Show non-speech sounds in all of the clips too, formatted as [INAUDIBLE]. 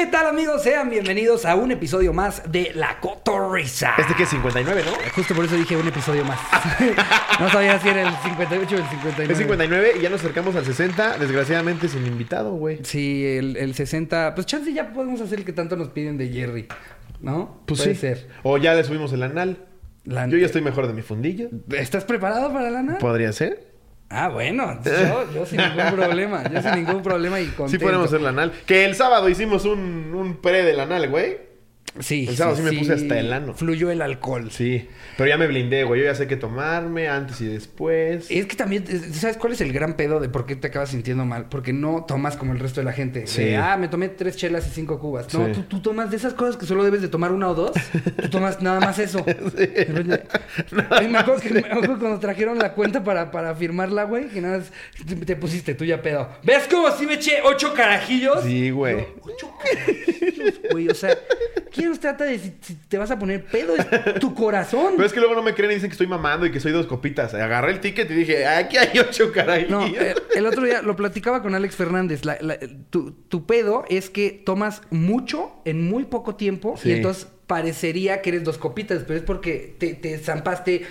¿Qué tal amigos? Sean bienvenidos a un episodio más de La Cotorrisa. Este que es 59, ¿no? Justo por eso dije un episodio más. [LAUGHS] no sabía si era el 58 o el 59. Es 59 y ya nos acercamos al 60, desgraciadamente sin invitado, güey. Sí, el, el 60. Pues chance ya podemos hacer el que tanto nos piden de Jerry. ¿No? Pues Puede sí. ser. O ya le subimos el anal. La- Yo ya estoy mejor de mi fundillo. ¿Estás preparado para la nada? ¿Podría ser? Ah, bueno. Yo, yo sin ningún [LAUGHS] problema. Yo sin ningún problema y contento. Sí podemos hacer el anal. Que el sábado hicimos un, un pre del anal, güey. Sí, El sábado sí me puse hasta el ano. Fluyó el alcohol. Sí. Pero ya me blindé, güey. Yo ya sé qué tomarme antes y después. Es que también, ¿sabes cuál es el gran pedo de por qué te acabas sintiendo mal? Porque no tomas como el resto de la gente. De, Sí. ah, me tomé tres chelas y cinco cubas. No, Sí. tú, tú tomas de esas cosas que solo debes de tomar una o dos. Tú tomas nada más eso. [LAUGHS] Ay, [LAUGHS] me, acuerdo que, me acuerdo cuando trajeron la cuenta para, para firmarla, güey, que nada más te, te pusiste tú ya pedo. ¿Ves cómo si me eché ocho carajillos? Sí, güey. Ocho carajillos, güey. O sea, ¿quién nos trata de si, si te vas a poner pedo? Es tu [LAUGHS] corazón. Pero es que luego no me creen y dicen que estoy mamando y que soy dos copitas. Agarré el ticket y dije, aquí hay ocho caray. No, [LAUGHS] eh, el otro día lo platicaba con Alex Fernández. La- la- tu, tu pedo es que tomas mucho en muy poco tiempo Sí. y entonces parecería que eres dos copitas, pero es porque te, te zampaste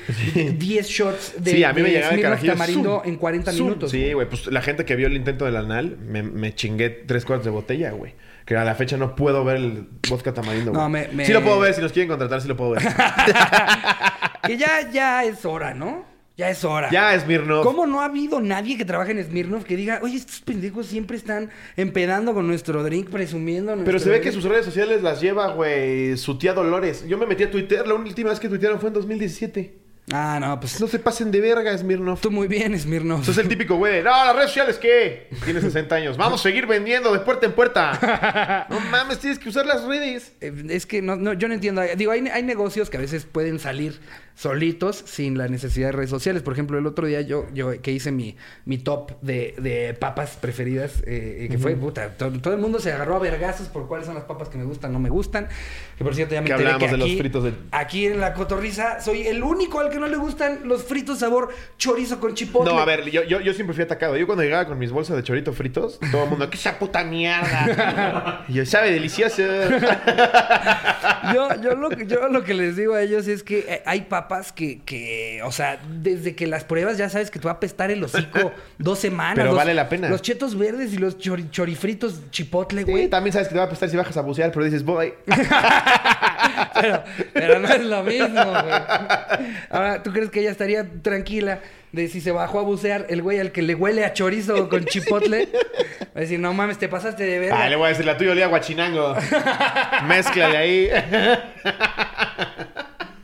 10 shots de, sí, a mí me de el carajillo. tamarindo zoom, en 40 zoom. minutos. Sí, güey, pues la gente que vio el intento del anal, me, me chingué tres cuartos de botella, güey. Que a la fecha no puedo ver el vodka tamarindo, No, güey. me- me- Sí lo puedo ver, si nos quieren contratar, sí lo puedo ver. [LAUGHS] Que ya, ya es hora, ¿no? Ya es hora. ya, Smirnoff. ¿Cómo no ha habido nadie que trabaje en Smirnoff que diga, oye, estos pendejos siempre están empedando con nuestro drink, presumiendo Pero nuestro se ve que drink"? sus redes sociales las lleva, güey, su tía Dolores. Yo me metí a Twitter, la última vez que tuitearon fue en 2017. Ah, no, pues No se pasen de verga, Smirnoff. tú muy bien, Smirnoff. Sos el típico güey no, las redes sociales, ¿qué? Tienes 60 años. Vamos a seguir vendiendo de puerta en puerta. [LAUGHS] No mames, tienes que usar las redes. Eh, Es que no, no, yo no entiendo. Digo, hay, hay negocios que a veces pueden salir solitos sin la necesidad de redes sociales. Por ejemplo, el otro día yo, yo que hice mi, mi top de, de papas preferidas, eh, que fue, puta, to- todo, el mundo se agarró a vergazos por cuáles son las papas que me gustan, no me gustan. Que por cierto, ya me Que enteré que de los aquí, fritos de- aquí en la cotorriza soy el único al que no le gustan los fritos sabor chorizo con chipotle. No, a ver, yo, yo, yo siempre fui atacado. Yo cuando llegaba con mis bolsas de chorito fritos, todo el mundo, ¿qué esa puta mierda? y yo, sabe delicioso. [LAUGHS] Yo, yo, lo, que- yo lo que les digo a ellos es que eh, hay papas que, que, o sea, desde que las pruebas ya sabes que te va a apestar el hocico [LAUGHS] dos semanas. Pero Los- vale la pena. Los chetos verdes y los chori- chorifritos chipotle, Sí, güey. también sabes que te va a prestar si bajas a bucear, pero dices, voy. [LAUGHS] pero, pero no es lo mismo, güey. Ahora, ¿tú crees que ella estaría tranquila de si se bajó a bucear el güey al que le huele a chorizo con chipotle? Va a decir, no mames, te pasaste de ver. Ah, le voy a decir, la tuya olía a guachinango. [LAUGHS] Mezcla de ahí.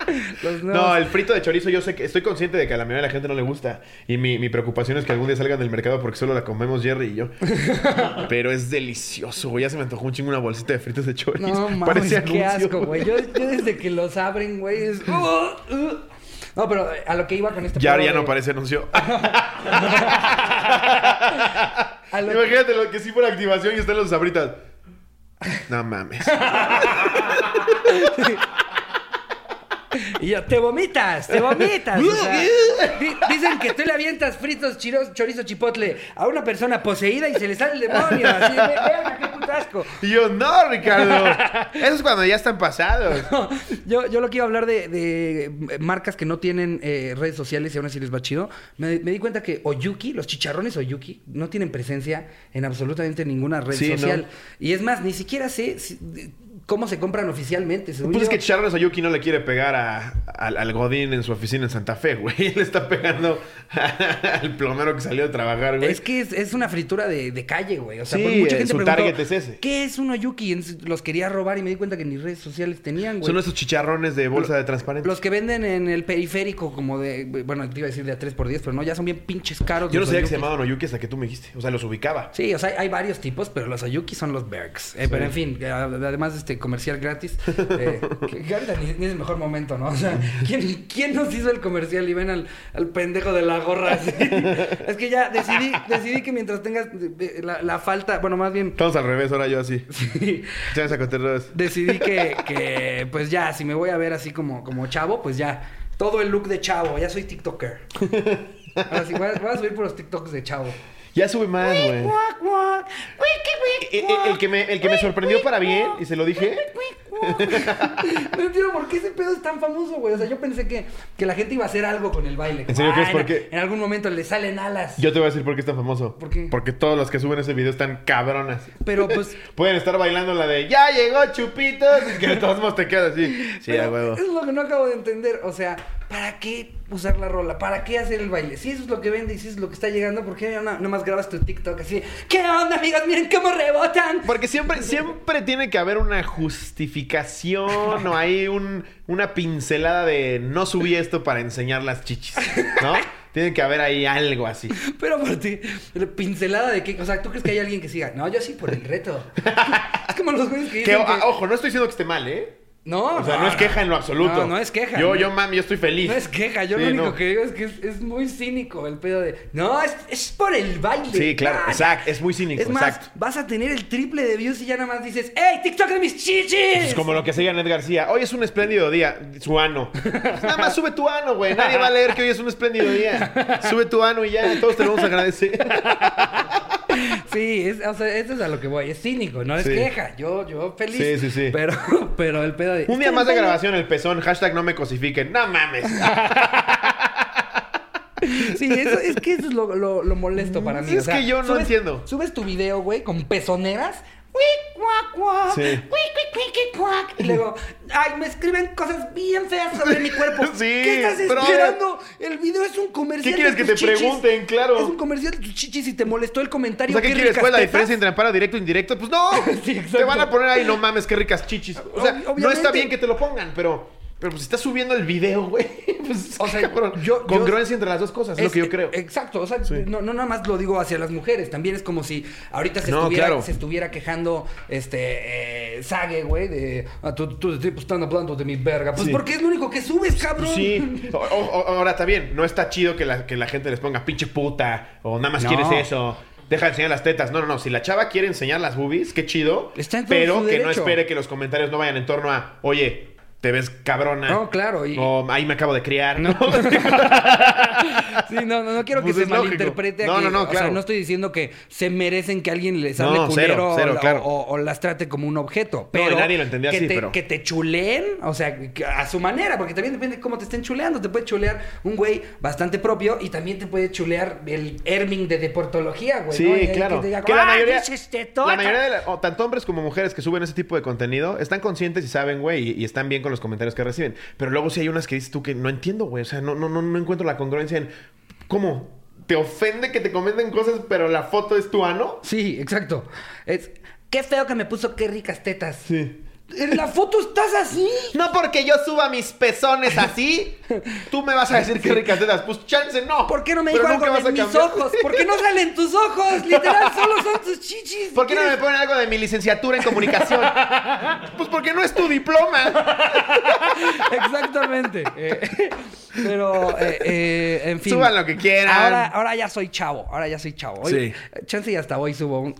[LAUGHS] No, el frito de chorizo yo sé que estoy consciente de que a la mayoría de la gente no le gusta. Y mi, mi preocupación es que algún día salgan del mercado porque solo la comemos Jerry y yo. [LAUGHS] Pero es delicioso, güey. Ya se me antojó un chingo una bolsita de fritos de chorizo. No mames, Parece qué anuncio, asco, güey. Yo, yo [LAUGHS] desde que los abren, güey, es... uh, uh. No, pero eh, a lo que iba con este Ya, ya no parece anuncio. lo- Imagínate lo que sí fuera activación y están los sabritas. No mames. Y yo, te vomitas, te vomitas. o sea, di- dicen que tú le avientas fritos, chiros, chorizo, chipotle a una persona poseída y se le sale el demonio. Así, ve- verga, qué putasco. Y yo, no, Ricardo. Eso es cuando ya están pasados. [LAUGHS] Yo, yo lo que iba a hablar de, de marcas que no tienen eh, redes sociales y aún así les va chido. Me, me di cuenta que Oyuki, los chicharrones Oyuki, no tienen presencia en absolutamente ninguna red Sí, social. Y es más, ni siquiera sé si- cómo se compran oficialmente. según Pues es que Chicharrones Oyuki no le quiere pegar a, al, al Godín en su oficina en Santa Fe, güey. [LAUGHS] Le está pegando [LAUGHS] al plomero que salió a trabajar, güey. Es que es, es una fritura de, de calle, güey. O sea, Sí, porque mucha gente su preguntó, target es ese. ¿Qué es un entonces los quería robar y me di cuenta que ni redes sociales tenían, güey. Son esos chicharrones de bolsa de transparente. Los que venden en el periférico como de... Bueno, te iba a decir de a 3x10, pero no, ya son bien pinches caros. Yo no sabía que se llamaban Oyuki hasta que tú me dijiste. O sea, los ubicaba. Sí, o sea, hay, varios tipos, pero los Oyuki son los Bergs. Eh, Pero en fin, además de este comercial gratis, eh, [LAUGHS] que, que ahorita ni, ni es el mejor momento, ¿no? O sea, ¿quién, quién nos hizo el comercial y ven al, al pendejo de la gorra así? [LAUGHS] Es que ya decidí, decidí que mientras tengas la, la falta, bueno, más bien, Estamos al revés, ahora yo así. [LAUGHS] sí, Ya me decidí que, que, pues ya, si me voy a ver así como, como chavo, pues ya, todo el look de chavo, ya soy TikToker. Ahora sí, voy a, voy a subir por los TikToks de chavo. Ya sube más, güey. Guac, guac. Wiki, el, el que me, el que me sorprendió para bien, y se lo dije, [LAUGHS] no entiendo por qué ese pedo es tan famoso, güey. O sea, yo pensé que, que la gente iba a hacer algo con el baile. ¿En serio crees por en- qué? En algún momento le salen alas. yo te voy a decir por qué es tan famoso. ¿Por qué? Porque todos los que suben ese video están cabronas. Pero pues. [LAUGHS] Pueden estar bailando la de ¡Ya llegó Chupitos! [LAUGHS] Y que de todos modos te quedas así. Sí, pero a huevo. Eso es lo que no acabo de entender. O sea, ¿para qué usar la rola? ¿Para qué hacer el baile? Si eso es lo que vende y si eso es lo que está llegando, ¿por qué no, nomás grabas tu TikTok así? ¿Qué onda, amigos? Miren cómo rebotan. Porque siempre, siempre tiene que haber una justificación o hay un, una pincelada de no subí esto para enseñar las chichis, ¿no? [LAUGHS] Tiene que haber ahí algo así. Pero por ti, pincelada de qué. O sea, ¿tú crees que hay alguien que siga? No, yo sí por el reto. [LAUGHS] es como los güeyes que dicen. que- ojo, no estoy diciendo que esté mal, ¿eh? No, O sea, no es queja en lo absoluto. No, no es queja. Yo, no. yo, mami, yo estoy feliz. No es queja, yo Sí, lo único no. que digo es que es, es muy cínico el pedo de. No, es, es por el baile. Sí, claro, Ah, exacto, es muy cínico, Es más, exacto. vas a tener el triple de views y ya nada más dices, ¡Ey, TikTok de mis chichis! Es como lo que hacía Ned García. Hoy es un espléndido día. Su ano. Nada más sube tu ano, güey. Nadie va a leer que hoy es un espléndido día. Sube tu ano y ya. Todos te lo vamos a agradecer. [LAUGHS] [LAUGHS] Sí, es, o sea, eso es a lo que voy. Es cínico, no es Sí. queja. Yo, yo feliz. Sí, sí, sí. Pero, [LAUGHS] pero el pedo de. Un día "Es más de grabación, el pezón. Hashtag no me cosifiquen. No mames. [LAUGHS] Sí, eso, es que eso es lo, lo- lo molesto para mí. Es o sea, que yo no entiendo. Subes tu video, güey, con pezoneras. ¡Uy, cuac, cuac! Sí. ¡Uy, cuic, cuic, cuac! Y luego, ¡ay, me escriben cosas bien feas sobre mi cuerpo! [LAUGHS] Sí, ¿Qué estás pero- esperando? El video es un comercial. ¿Qué quieres de que te chichis. pregunten? Claro. Es un comercial de tus chichis y te molestó el O comentario. sea, ¿qué quieres? ¿Cuál es la diferencia entre amparo directo e indirecto? Pues no. [LAUGHS] Sí, te van a poner ahí, no mames, qué ricas chichis. O sea, Ob- no está bien que te lo pongan, pero. Pero pues si estás subiendo el video, güey. [LAUGHS] Pues, O sea, cabrón. yo- yo- Congruencia entre las dos cosas, es, lo que yo creo. Exacto, o sea, Sí. no, no nada más lo digo hacia las mujeres, también es como si ahorita se, No, estuviera, claro. se estuviera quejando este eh, Sage, güey, de ah, tú, tú tipo están hablando de mi verga. Pues Sí. porque es lo único que subes, cabrón. Sí. [LAUGHS] O- o- ahora está bien, no está chido que la, que la gente les ponga pinche puta o nada más No. quieres eso. Deja de enseñar las tetas. No, no, no. Si la chava quiere enseñar las boobies, qué chido. Está en todo pero su que no espere que los comentarios no vayan en torno a, oye, te ves cabrona. No, claro, y- O ahí me acabo de criar. No. [LAUGHS] Sí, no, no, no quiero Pues que es se lógico. malinterprete. No, no, no, O claro. sea, no estoy diciendo que se merecen que alguien les hable No, culero cero, cero, o, claro. o- o las trate como un objeto. Pero nadie lo entendía que así, te, pero- que te chuleen, o sea, a su manera, porque también depende de cómo te estén chuleando. Te puede chulear un güey bastante propio y también te puede chulear el Herming de deportología, güey. Sí, ¿no? Y- claro. Que te diga, Que la "Ah, mayoría, pinches tetotas". la mayoría de la- o tanto hombres como mujeres que suben ese tipo de contenido están conscientes y saben, güey, y, y están bien con los comentarios que reciben. Pero luego sí hay unas que dices tú que no entiendo, güey. O sea, no, no, no, no encuentro la congruencia en cómo te ofende que te comenten cosas, pero la foto es tu ano. Sí, exacto. Es, qué feo que me puso qué ricas tetas. Sí. En la foto estás así. No porque yo suba mis pezones así, tú me vas a decir que ricas tetas. Pues chance no. ¿Por qué no me dijo algo de mis cambiar. ojos? ¿Por qué no salen tus ojos? Literal, [LAUGHS] solo son tus chichis. ¿Por qué no me ponen algo de mi licenciatura en comunicación? pues porque no es tu diploma. [LAUGHS] Exactamente. Eh, pero, eh, eh, en fin. Suban lo que quieran. Ahora, ahora ya soy chavo. Ahora ya soy chavo. Hoy, Sí. Chance y hasta hoy subo un.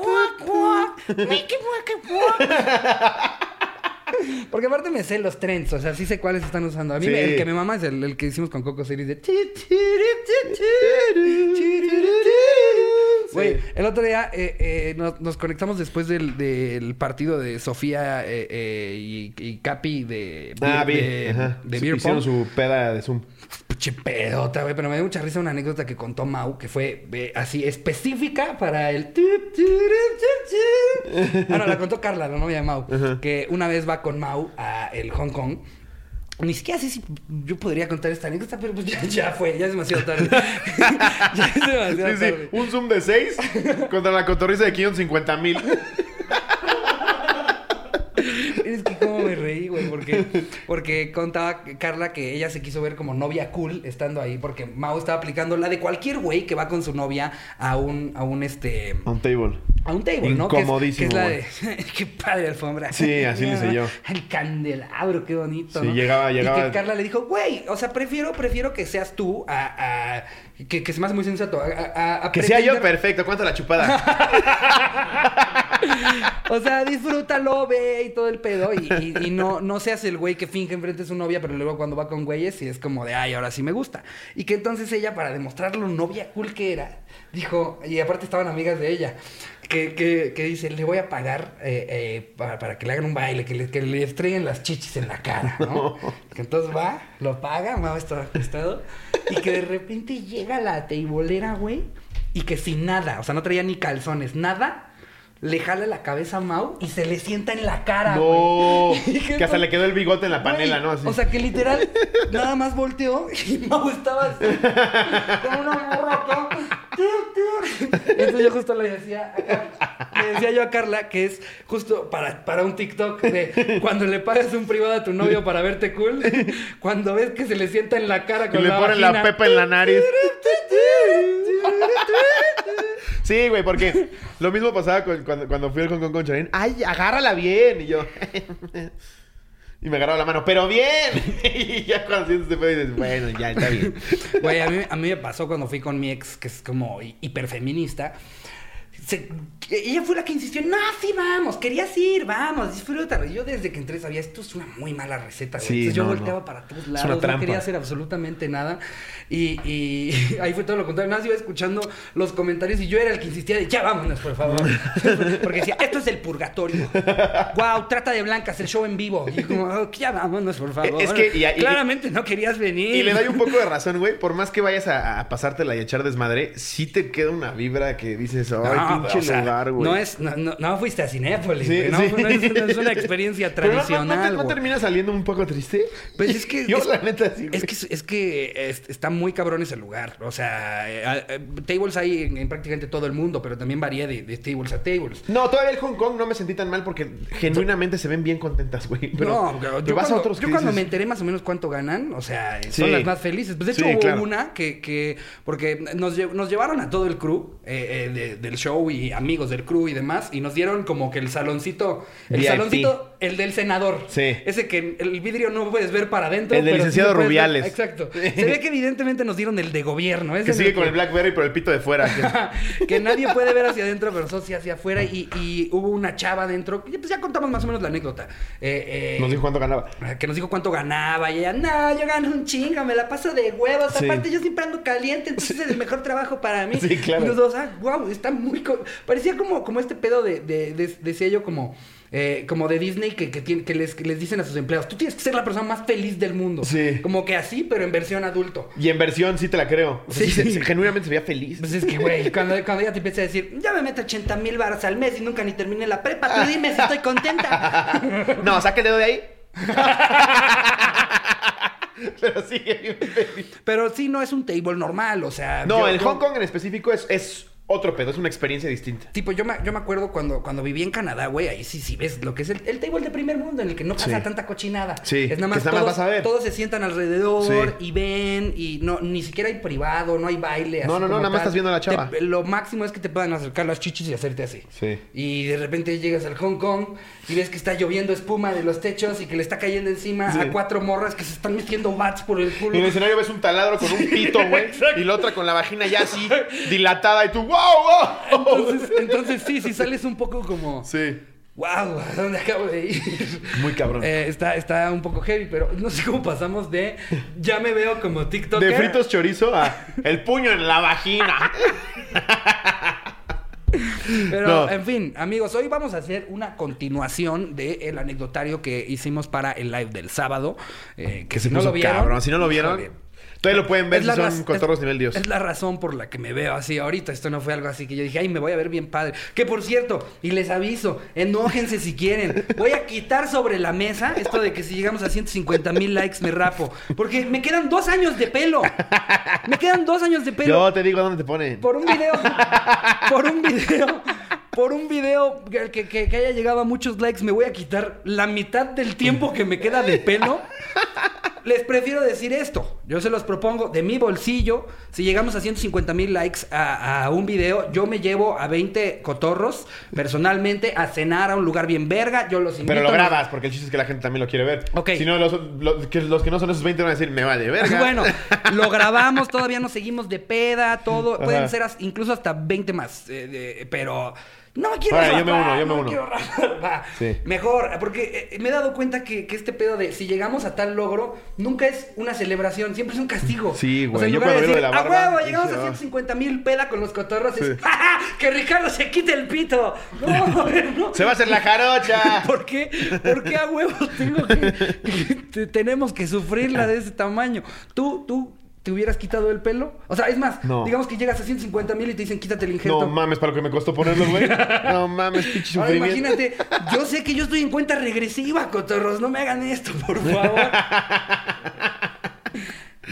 [LAUGHS] Porque aparte me sé los trends, o sea, sí sé cuáles están usando. A mí Sí. me- el que me mama es el, el que hicimos con Coco Series de... Güey, el otro día eh, eh, nos, nos conectamos después del, del partido de Sofía eh, eh, y, y Capi de, Ah, de, Beer Hicieron Pong. su peda de Zoom. Pinche pedota, güey. Pero me dio mucha risa una anécdota que contó Mau, que fue eh, así específica para el. Ah, no, la contó Carla, la novia de Mau. Que una vez va con Mau a el Hong Kong. Ni siquiera sé si yo podría contar esta anécdota, pero pues ya, ya fue, ya es demasiado tarde. [LAUGHS] [LAUGHS] ya es demasiado Sí, sí. tarde. Un Zoom de 6 contra la cotorriza de 550 mil. Es que cómo me reí, güey, porque, porque contaba Carla que ella se quiso ver como novia cool estando ahí, porque Mao estaba aplicando la de cualquier güey que va con su novia a un, a un este. On table. A un table, ¿no? Que es- Incomodísimo, Que es, la de. [LAUGHS] qué padre alfombra. Sí, así le hice yo. [LAUGHS] El candelabro, qué bonito. Sí, ¿no? llegaba- llegaba- Y que Carla le dijo, güey, o sea, prefiero, prefiero que seas tú a. a- que, que se me hace muy sensato. A, a- a Que sea yo perfecto. ¿Cuánto la chupada? [LAUGHS] [LAUGHS] o sea, disfrútalo, ve y todo el pedo. Y, y- y no, no seas el güey que finge enfrente de su novia, pero luego cuando va con güeyes y es como de, ay, ahora sí me gusta. Y que entonces ella, para demostrar lo novia cool que era, dijo, y aparte estaban amigas de ella, que, que, que dice, le voy a pagar eh, eh, para, para que le hagan un baile, que le, que le estrellen las chichis en la cara, ¿no? [LAUGHS] Que entonces va, lo paga, Mau está acostado, y que de repente llega la teibolera, güey, y que sin nada, o sea, no traía ni calzones, nada, le jala la cabeza a Mau y se le sienta en la cara, No. güey. [LAUGHS] Que hasta le quedó el bigote en la panela, Güey, ¿no? Así. O sea, que literal, [LAUGHS] nada más volteó y Mau estaba así, [LAUGHS] con una morra acá. Entonces yo justo le decía, a Carla- le decía yo a Carla que es justo para, para un TikTok de cuando le pagas un privado a tu novio para verte cool, cuando ves que se le sienta en la cara con le la ponen la pepa en la nariz. Sí, güey, porque lo mismo pasaba con- cuando, cuando fui al Hong Kong con Charín. ¡Ay, agárrala bien! Y yo... [LAUGHS] Y me agarraba la mano, ¡pero bien! [LAUGHS] Y ya cuando sientes este pedo dices, bueno, ya está bien. A mí, a mí me pasó cuando fui con mi ex, que es como hi- hiperfeminista. Se- ella fue la que insistió, no, sí, vamos, querías ir, vamos, disfrútalo. Y yo desde que entré sabía, esto es una muy mala receta, güey. Sí, Entonces yo volteaba no. para todos lados, no quería hacer absolutamente nada. Y, y [LAUGHS] ahí fue todo lo contrario. Nada más iba escuchando los comentarios y yo era el que insistía de, ya vámonos, por favor. [LAUGHS] Porque decía, esto es el purgatorio. Wow, trata de blancas, el show en vivo. Y como, "Oh, ya vámonos, por favor. Es que- y- y- Claramente no querías venir. Y le doy un poco de [LAUGHS] razón, güey. Por más que vayas a, a pasártela y a echar desmadre, sí te queda una vibra que dices, ¡ay, pinche pero, o sea, lugar, güey! No, es, no, no, no fuiste a Cinépolis, Sí, güey, no, sí. no es, no es una [LAUGHS] experiencia tradicional. ¿No, termina saliendo un poco triste? Pues es que. [LAUGHS] Yo, es, la neta, sí. es que, es que es- está muy cabrón ese lugar. O sea, eh, eh, tables hay en, en prácticamente todo el mundo, pero también varía de, de tables a tables. No, todavía el Hong Kong no me sentí tan mal porque genuinamente se ven bien contentas, güey. Pero, no, pero yo, vas cuando, a otros yo cuando me enteré más o menos cuánto ganan, o sea, Sí. son las más felices. Pues de hecho hubo claro. una que, que porque nos, lle- nos llevaron a todo el crew eh, eh, de- del show y amigos del crew y demás, y nos dieron como que el saloncito, el VIP. saloncito, el del senador. Sí. Ese que el vidrio no puedes ver para adentro. El del sí licenciado ver- Rubiales. Exacto. [LAUGHS] Se ve que evidentemente nos dieron el de gobierno. ese Que sigue el con el Blackberry, pero el pito de fuera. que- [LAUGHS] que nadie puede ver hacia adentro, pero nosotros sí hacia afuera. Y, y hubo una chava adentro. Pues ya contamos más o menos la anécdota. Eh, eh, Nos dijo cuánto ganaba. que nos dijo cuánto ganaba. Y ella, no, yo gano un chingo, me la paso de huevos. Sí. Aparte, yo siempre ando caliente, entonces es el mejor trabajo para mí. [LAUGHS] Sí, claro. Y los dos, ah, wow, está muy. Parecía como, como este pedo de, de, de- yo, como. eh, como de Disney que, que, tiene- que les, que les dicen a sus empleados, tú tienes que ser la persona más feliz del mundo. Sí. Como que así, pero en versión adulto. Y en versión sí te la creo. O sea, Sí. sí se- se- genuinamente se veía feliz. Pues es que, güey, cuando, cuando ella te empieza a decir, ya me meto 80 mil baros al mes y nunca ni terminé la prepa, tú dime si estoy contenta. [LAUGHS] No, saca el dedo de ahí. [LAUGHS] Pero feliz. Pero sí, no es un table normal, o sea. No, yo- el yo- Hong Kong en específico es, es otro pedo, es una experiencia distinta. Tipo, yo me, yo me acuerdo cuando, cuando viví en Canadá, güey, ahí sí, sí ves lo que es el, el table de primer mundo, en el que no pasa Sí. tanta cochinada. Sí, es nada que más, nada más todos, vas a ver. todos se sientan alrededor Sí. y ven, y no, ni siquiera hay privado, no hay baile. No, así no, no, nada más estás viendo a la chava. Te- lo máximo es que te puedan acercar las chichis y hacerte así. Sí. Y de repente llegas al Hong Kong y ves que está lloviendo espuma de los techos y que le está cayendo encima Sí. a cuatro morras que se están metiendo bats por el Y en culo. el escenario ves un taladro con un pito, güey. [LAUGHS] y la otra con la vagina ya así, dilatada. Y tú, wow, wow. Entonces, entonces sí, sí sales un poco como, Sí. wow, ¿a dónde acabo de ir? Muy cabrón. Eh, está, está un poco heavy, pero no sé cómo pasamos de ya me veo como TikToker. De fritos chorizo a el puño en la vagina. Pero, No. en fin, amigos, hoy vamos a hacer una continuación del anecdotario que hicimos para el live del sábado. eh, que se si no puso lo vieron. cabrón. Si no lo vieron, Todavía lo pueden ver si son cotorros es- nivel Dios. Es la razón por la que me veo así ahorita. Esto no fue algo así que yo dije, ay, me voy a ver bien padre. Que por cierto, y les aviso, enójense si quieren. Voy a quitar sobre la mesa esto de que si llegamos a 150 mil likes me rapo. Porque me quedan dos años de pelo. Me quedan dos años de pelo. Yo te digo dónde te ponen. Por un video. por un video. Por un video que, que- que- que haya llegado a muchos likes, me voy a quitar la mitad del tiempo que me queda de pelo. Les prefiero decir esto. Yo se los propongo de mi bolsillo. Si llegamos a 150 mil likes a, a un video, yo me llevo a 20 cotorros personalmente a cenar a un lugar bien verga. Yo los invito. Pero lo grabas, porque el chiste es que la gente también lo quiere ver. Ok. Si no, los, los que, los que no son esos 20 van a decir, me vale verga. [LAUGHS] Bueno, lo grabamos, [LAUGHS] todavía nos seguimos de peda, todo. Pueden Ajá. ser as- incluso hasta 20 más. eh, pero No me quiero rapar. yo me uno, yo me no uno. quiero rapar. Va. Sí. Mejor, porque eh, me he dado cuenta que, que este pedo de si llegamos a tal logro, nunca es una celebración, siempre es un castigo. Sí, O güey, sea, en yo de cuando de decir, la a barba, huevo, llegamos a "Ah". 150 mil peda con los cotorros, es. ¡Ja, ja! que Ricardo se quite el pito. No, [LAUGHS] no. ¡Se va a hacer la jarocha! [LAUGHS] ¿Por qué? ¿Por qué a huevos tengo que, que te- tenemos que sufrirla de ese tamaño? ¿Tú, tú te hubieras quitado el pelo? O sea, es más, No. digamos que llegas a 150 mil y te dicen quítate el injerto. No mames, para lo que me costó ponerlo, güey. [LAUGHS] No mames, pinche Ahora imagínate, yo sé que yo estoy en cuenta regresiva, cotorros, no me hagan esto, por favor. [LAUGHS]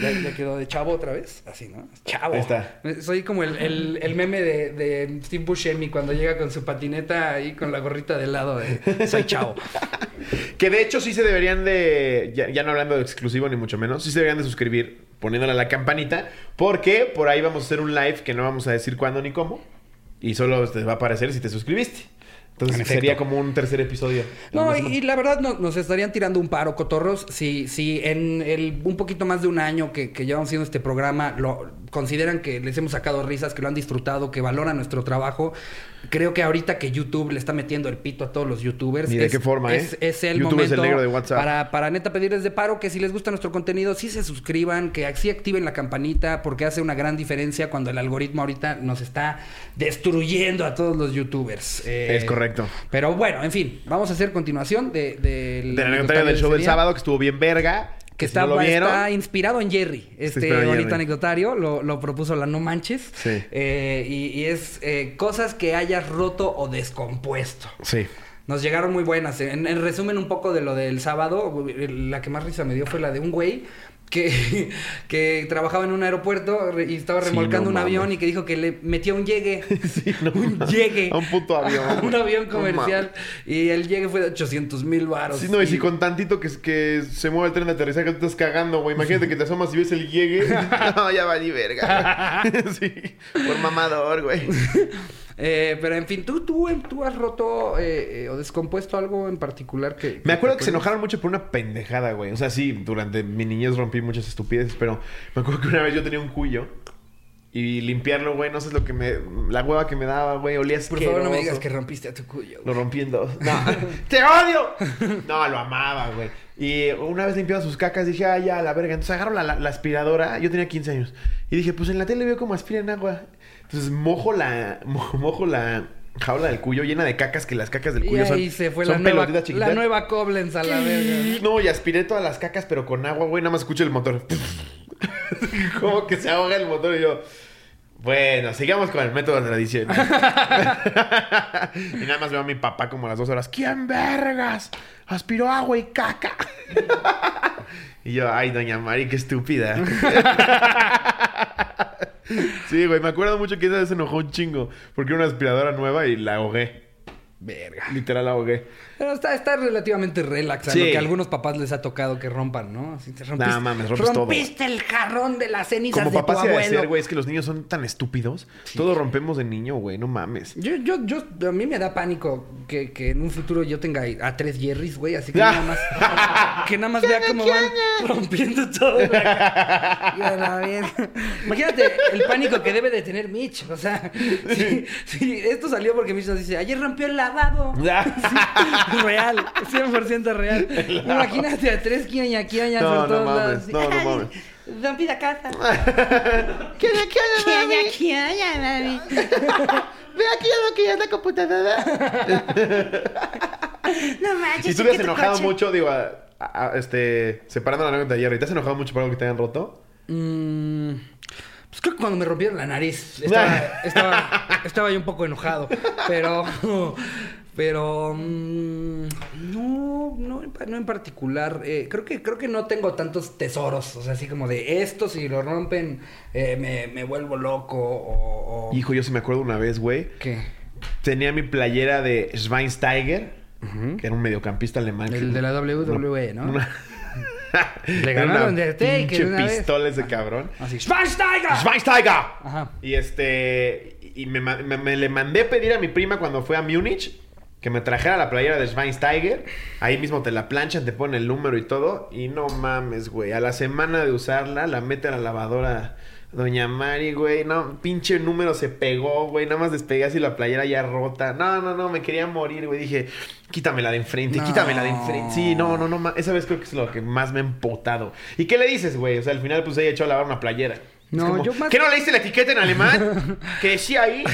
Ya, ya quedó de chavo otra vez, así, ¿no? Chavo. Ahí está. Soy como el, el- el meme de, de Steve Buscemi cuando llega con su patineta ahí con la gorrita de lado de soy chavo. [LAUGHS] Que de hecho sí se deberían de, ya, ya no hablando de exclusivo ni mucho menos, sí se deberían de suscribir poniéndole a la campanita, porque por ahí vamos a hacer un live que no vamos a decir cuándo ni cómo, y solo te va a aparecer si te suscribiste. Entonces En efecto. sería como un tercer episodio. No, y, y la verdad no- nos estarían tirando un paro, cotorros, si, si en el un poquito más de un año que, que llevamos haciendo este programa lo consideran que les hemos sacado risas, que lo han disfrutado, que valoran nuestro trabajo. Creo que ahorita que YouTube le está metiendo el pito a todos los youtubers. De es, qué forma, es, ¿eh? es el YouTube es el momento negro de WhatsApp. Para, para neta pedirles de paro que si les gusta nuestro contenido, sí se suscriban, que sí activen la campanita, porque hace una gran diferencia cuando el algoritmo ahorita nos está destruyendo a todos los youtubers. Eh, Es correcto. pero bueno, en fin, vamos a hacer continuación de, del De la anecdotaria del show del sábado que estuvo bien verga. Que si no está, vieron, está inspirado en Jerry. Este bonito anecdotario lo, lo propuso la No Manches. Sí. Eh, y, y es eh, cosas que hayas roto o descompuesto. Sí. Nos llegaron muy buenas. En, en resumen, un poco de lo del sábado, la que más risa me dio fue la de un güey que, [LAUGHS] que trabajaba en un aeropuerto y estaba Sí, remolcando no un avión mames. y que dijo que le metió un llegue. [LAUGHS] Sí, no un llegue. A un puto avión. [LAUGHS] A un avión No comercial. y el llegue fue de 800 mil baros. Sí, no, y si con tantito que, que se mueve el tren de aterrizaje tú estás cagando, güey. Imagínate que te asomas y ves el llegue. no, ya valí verga. sí, por mamador, güey. Eh, pero en fin, ¿tú, tú, tú has roto eh, eh, o descompuesto algo en particular que... Me acuerdo que se enojaron mucho por una pendejada, güey. O sea, sí, durante mi niñez rompí muchas estupideces, pero me acuerdo que una vez yo tenía un cuyo y limpiarlo, güey, no sé lo que me. La hueva que me daba, güey, olía Por favor, no me digas que rompiste a tu cuyo. Lo rompí en dos. No, [LAUGHS] ¡te odio! No, lo amaba, güey. Y una vez limpiaba sus cacas, dije, ah, ya, la verga. Entonces agarro la, la- la aspiradora, yo tenía 15 años. Y dije, pues en la tele veo cómo aspiran agua. Entonces mojo la, mo- mojo la jaula del cuyo llena de cacas, que las cacas del Y cuyo son, ahí se fue son la nueva, pelotitas chiquitas. la nueva Koblenz a la verga. No, y aspiré todas las cacas, pero con agua, güey. Nada más escucho el motor. [LAUGHS] Como que se ahoga el motor y yo. Bueno, sigamos con el método tradicional. [LAUGHS] y nada más veo a mi papá como a las dos horas. ¿Quién vergas? Aspiró agua y caca. [LAUGHS] y yo, ay, doña Mari, qué estúpida. Sí, güey, me acuerdo mucho que esa vez se enojó un chingo. Porque era una aspiradora nueva y la ahogué. Verga. Literal la ahogué. Pero está, está relativamente relax a Sí. lo que a algunos papás les ha tocado que rompan, ¿no? Así te rompiste, Nah, mames, rompes todo. rompiste el jarrón de las cenizas Como de papá tu se debe abuelo. hacer, güey, es que los niños son tan estúpidos. Todos rompemos de niño, güey, no mames. Yo, yo, yo, a mí me da pánico que, que en un futuro yo tenga a tres Jerrys, güey, así que nada más, [LAUGHS] que nada más vea cómo van [LAUGHS] rompiendo todo. la- la verga. Imagínate el pánico que debe de tener Mitch, o sea, [LAUGHS] sí, sí, esto salió porque Mitch nos dice, ayer rompió el lavado. [LAUGHS] Sí, real, 100% real. [LAUGHS] Imagínate a tres No, por no todos mames, lados. no, no [LAUGHS] mames. Rompí la casa. Quiañaquiaña, mami. Ve aquí lo que ya es la computadora. No manches. Y tú tu enojado coche- mucho, digo, a- a- a- este, separando la anécdota de Jerry, ¿te has enojado mucho por algo que te hayan roto? Mm, pues creo que cuando me rompieron la nariz estaba, [LAUGHS] estaba, estaba yo un poco enojado. Pero. Pero. mm, no, no, en pa- no en particular. Eh, creo, que, creo que no tengo tantos tesoros. O sea, así como de esto, si lo rompen, eh, me, me vuelvo loco. O. o- Hijo, yo sí me acuerdo una vez, güey. ¿Qué? Tenía mi playera de Schweinsteiger, que era un mediocampista alemán. El que- de la WWE, ¿no? Una... [LAUGHS] Le ganaron de pinche una vez. pistola ese cabrón. Así. ¡Schweinsteiger! ¡Schweinsteiger! Ajá. Y este. Y me, ma- me- me le mandé pedir a mi prima cuando fue a Múnich que me trajera la playera de Schweinsteiger. Ahí mismo te la planchan, te ponen el número y todo. Y no mames, güey. A la semana de usarla, la mete a la lavadora Doña Mari, güey, no, pinche número se pegó, güey, nada más despegué así la playera ya rota. No, no, no, me quería morir, güey. Dije, quítamela de enfrente, No. quítamela de enfrente. Sí, no, no, no, esa vez creo que es lo que más me ha empotado. ¿Y qué le dices, güey? O sea, al final pues ella echó a lavar una playera. No, como, yo más- ¿Qué no leíste la etiqueta en alemán? [LAUGHS] que decía ahí. [LAUGHS]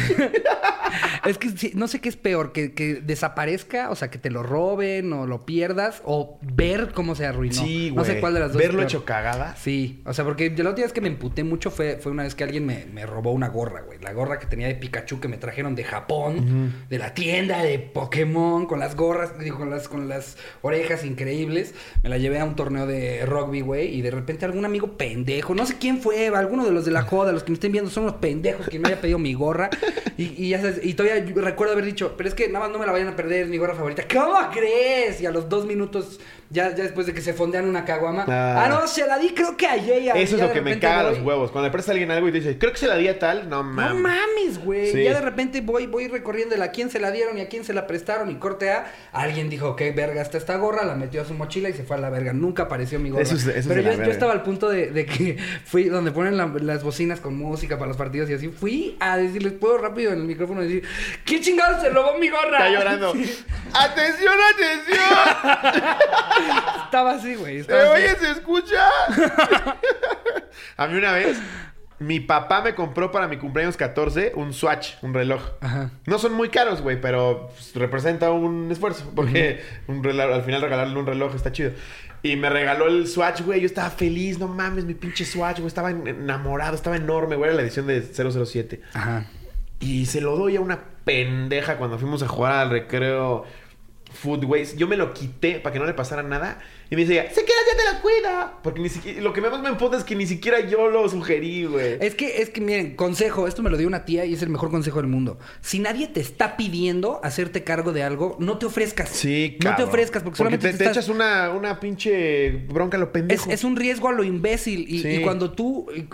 Es que sí, no sé qué es peor, que, que desaparezca, o sea, que te lo roben o lo pierdas, o ver cómo se arruinó. Sí, güey. No sé cuál de las dos. Verlo hecho cagada. Sí, o sea, porque yo la última vez que me emputé mucho fue, fue una vez que alguien me, me robó una gorra, güey. La gorra que tenía de Pikachu que me trajeron de Japón, de la tienda de Pokémon, con las gorras, digo, con las, con las orejas increíbles. Me la llevé a un torneo de rugby, güey, y de repente algún amigo pendejo, no sé quién fue, alguno de los de la joda, los que me estén viendo son los pendejos que me haya pedido mi gorra. Y, todavía recuerdo haber dicho, pero es que nada más no me la vayan a perder, mi gorra favorita. ¿Cómo crees? Y a los dos minutos, ya, ya después de que se fondean una caguama, Ah. ah, no, se la di creo que ayer. y Eso es lo que me caga voy- los huevos. Cuando le prestas a alguien algo y te dice, creo que se la di a tal, no No mames. mames, güey. Sí. Ya de repente voy, voy recorriendo a quién se la dieron y a quién se la prestaron y corte A. Alguien dijo, qué verga está esta gorra, la metió a su mochila y se fue a la verga. Nunca apareció mi gorra. Eso es- eso es Pero yo, yo estaba al punto de, de que [LAUGHS] fui donde ponen la- las bocinas con música para los partidos y así. Fui a decirles, puedo rápido en el micrófono decir, ¿quién chingados se robó mi gorra? Está llorando. [LAUGHS] ¡Atención, atención! [LAUGHS] Estaba así, güey. estaba ¿Eh, así. oye, se escucha? [LAUGHS] a mí una vez, mi papá me compró para mi cumpleaños 14 un Swatch, un reloj. Ajá. No son muy caros, güey, pero representa un esfuerzo. Porque un reloj- al final regalarle un reloj está chido. Y me regaló el Swatch, güey. Yo estaba feliz, no mames, mi pinche Swatch, güey. Estaba en- enamorado, estaba enorme, güey. Era la edición de 007. Ajá. Y se lo doy a una pendeja cuando fuimos a jugar al recreo Foodways. Yo me lo quité para que no le pasara nada. Y me decía, se queda, ya te la cuida. Porque ni siquiera, lo que más me emputa es que ni siquiera yo lo sugerí, güey. Es que, es que, miren, consejo, esto me lo dio una tía y es el mejor consejo del mundo. Si nadie te está pidiendo hacerte cargo de algo, no te ofrezcas. Sí, No te ofrezcas porque, solamente te, te te estás- echas una, una pinche bronca a lo pendejo. es un riesgo a lo imbécil. Y, Sí. y cuando tú. y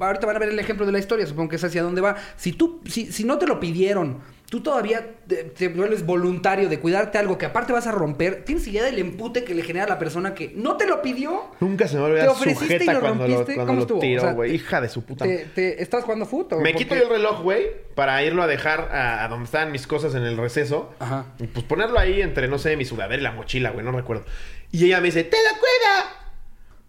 ahorita van a ver el ejemplo de la historia, supongo que es hacia dónde va. Si tú, si, si no te lo pidieron, tú todavía te, te vuelves voluntario de cuidarte algo que aparte vas a romper, tienes idea del empute que le genera a la persona que no te lo pidió. Nunca se me a ¿Te ofreciste y sujeta lo cuando lo, rompiste? cuando ¿Cómo lo estuvo? O tiró, sea, güey. te- Hija de su puta. Te, te- ¿Estás jugando fútbol? Me quito yo el reloj, güey, para irlo a dejar a, a donde estaban mis cosas en el receso. Ajá. Y pues ponerlo ahí entre, no sé, mi sudadera y la mochila, güey, no recuerdo. Y ella me dice, ¡te la cuida!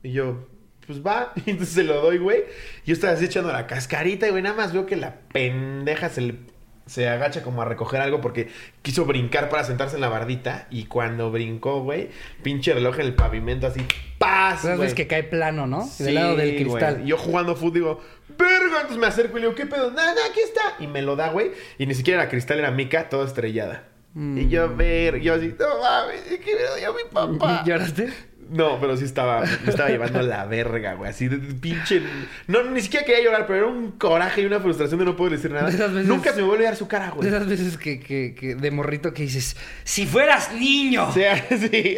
Y yo, pues va. [LAUGHS] Y entonces se lo doy, güey. Yo estaba así echando la cascarita y, güey, nada más veo que la pendeja se le- Se agacha como a recoger algo porque quiso brincar para sentarse en la bardita. Y cuando brincó, güey, pinche reloj en el pavimento así, ¡paz! Veces que cae plano, ¿no? Sí, Del lado del cristal. Y Yo jugando fútbol digo, verga, entonces me acerco y le digo, ¿qué pedo? Nada, aquí está. Y me lo da, güey. Y ni siquiera era cristal, era mica, toda estrellada. Mm. Y yo, ver, yo así, no mames, ¿qué me lo dio mi papá? [LAUGHS] ¿Lloraste? No, pero sí estaba, me estaba llevando la verga, güey. Así de, de pinche. No, ni siquiera quería llorar, pero era un coraje y una frustración de no poder decir nada. De veces- Nunca se me vuelve a dar su cara, De güey. esas veces que, que, que de morrito que dices, si fueras niño, sí.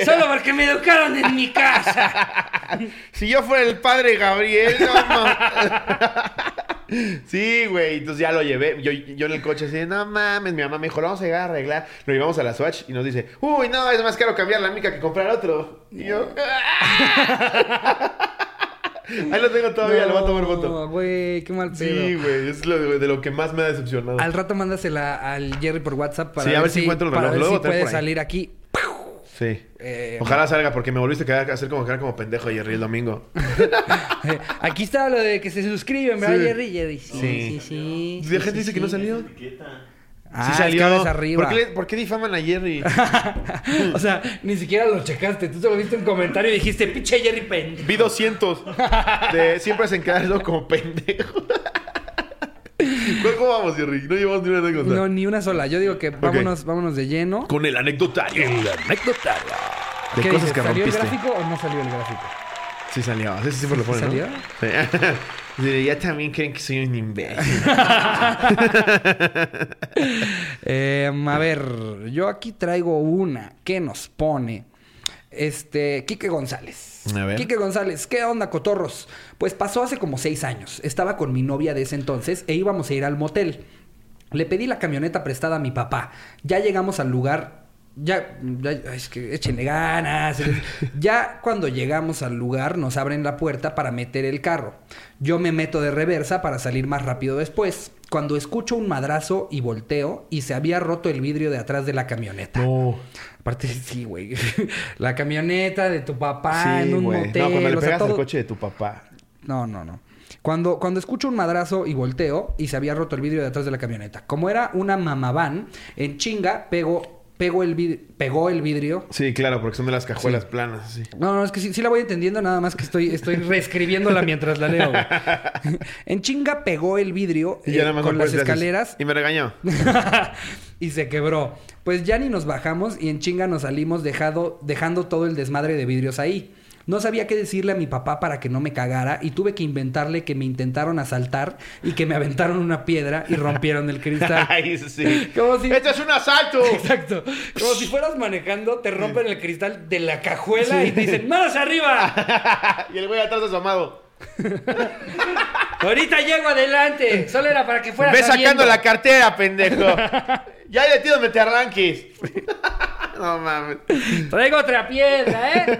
[LAUGHS] solo porque me educaron en mi casa. [LAUGHS] Si yo fuera el padre Gabriel, no. [LAUGHS] Sí, güey. Entonces ya lo llevé. Yo, yo en el coche así, no mames. Mi mamá me dijo, lo vamos a llegar a arreglar. Lo llevamos a la Swatch y nos dice, uy, no, es más caro cambiar la mica que comprar otro. Y yo, [LAUGHS] ahí lo tengo todavía, lo voy a tomar foto. No, güey, qué mal pedo. Sí, güey. Es lo de, lo que más me ha decepcionado. Al rato mándasela al Jerry por WhatsApp para Sí, a ver si encuentro el para reloj. ver Luego si puede salir aquí. Sí. Eh, Ojalá salga porque me volviste a quedar- hacer como quedar como pendejo Jerry el domingo. [LAUGHS] Eh, Aquí está lo de que se suscriben, ¿verdad, Sí. Jerry? Jerry, sí, Sí. sí, sí. La gente sí, dice que no salió. Ah, sí es salió. que arriba. ¿Por, qué, le- por qué difaman a Jerry? [LAUGHS] o sea, ni siquiera lo checaste. Tú solo viste un comentario y dijiste, pinche Jerry pendejo. Vi 200 de siempre se quedarlo como pendejo. [LAUGHS] ¿Cuál- ¿Cómo vamos, Jerry? No llevamos ni una anécdota. No, ni una sola. Yo digo que vámonos, vámonos de lleno. Con el anecdotario. El anecdotario. De ¿Qué cosas dices, que ¿Salió rompiste. el gráfico o no salió el gráfico? Sí salió. Ese siempre lo ponen, ¿no? ¿Salió? Sí. [LAUGHS] Sí, ya también creen que soy un imbécil. [LAUGHS] Eh, a ver, yo aquí traigo una que nos pone este Quique González. A ver. Quique González, ¿qué onda, cotorros? Pues pasó hace como seis años. Estaba con mi novia de ese entonces e íbamos a ir al motel. Le pedí la camioneta prestada a mi papá. Ya llegamos al lugar ya, ya- es que échenle ganas. [LAUGHS] ya cuando llegamos al lugar nos abren la puerta para meter el carro. Yo me meto de reversa para salir más rápido después. Cuando escucho un madrazo y volteo y se había roto el vidrio de atrás de la camioneta. No. Aparte, sí, güey. [LAUGHS] La camioneta de tu papá sí, en un güey. motel. No, cuando le o sea, todo- coche de tu papá. no, no, no. Cuando, cuando escucho un madrazo y volteo y se había roto el vidrio de atrás de la camioneta. Como era una mamaván, en chinga pego, pego el vid- pegó el vidrio. Sí, claro, porque son de las cajuelas Sí. planas, sí. No, no, es que sí, sí la voy entendiendo, nada más que estoy, estoy reescribiéndola mientras la leo. güey. [LAUGHS] En chinga pegó el vidrio Y eh, con las escaleras Y me regañó. [LAUGHS] y se quebró. Pues ya ni nos bajamos y en chinga nos salimos dejado, dejando todo el desmadre de vidrios ahí. No sabía qué decirle a mi papá para que no me cagara y tuve que inventarle que me intentaron asaltar y que me aventaron una piedra y rompieron el cristal. [LAUGHS] Ay, sí. Como si- ¡Esto es un asalto! [LAUGHS] Exacto. Como si fueras manejando, te rompen el cristal de la cajuela y te dicen, ¡Más arriba! [LAUGHS] y el güey atrás asomado. Ahorita llego adelante. Solo era para que fueras Ve sacando sabiendo". la cartera, pendejo. ya de ti donde te arranques. no mames. Traigo otra piedra, ¿eh?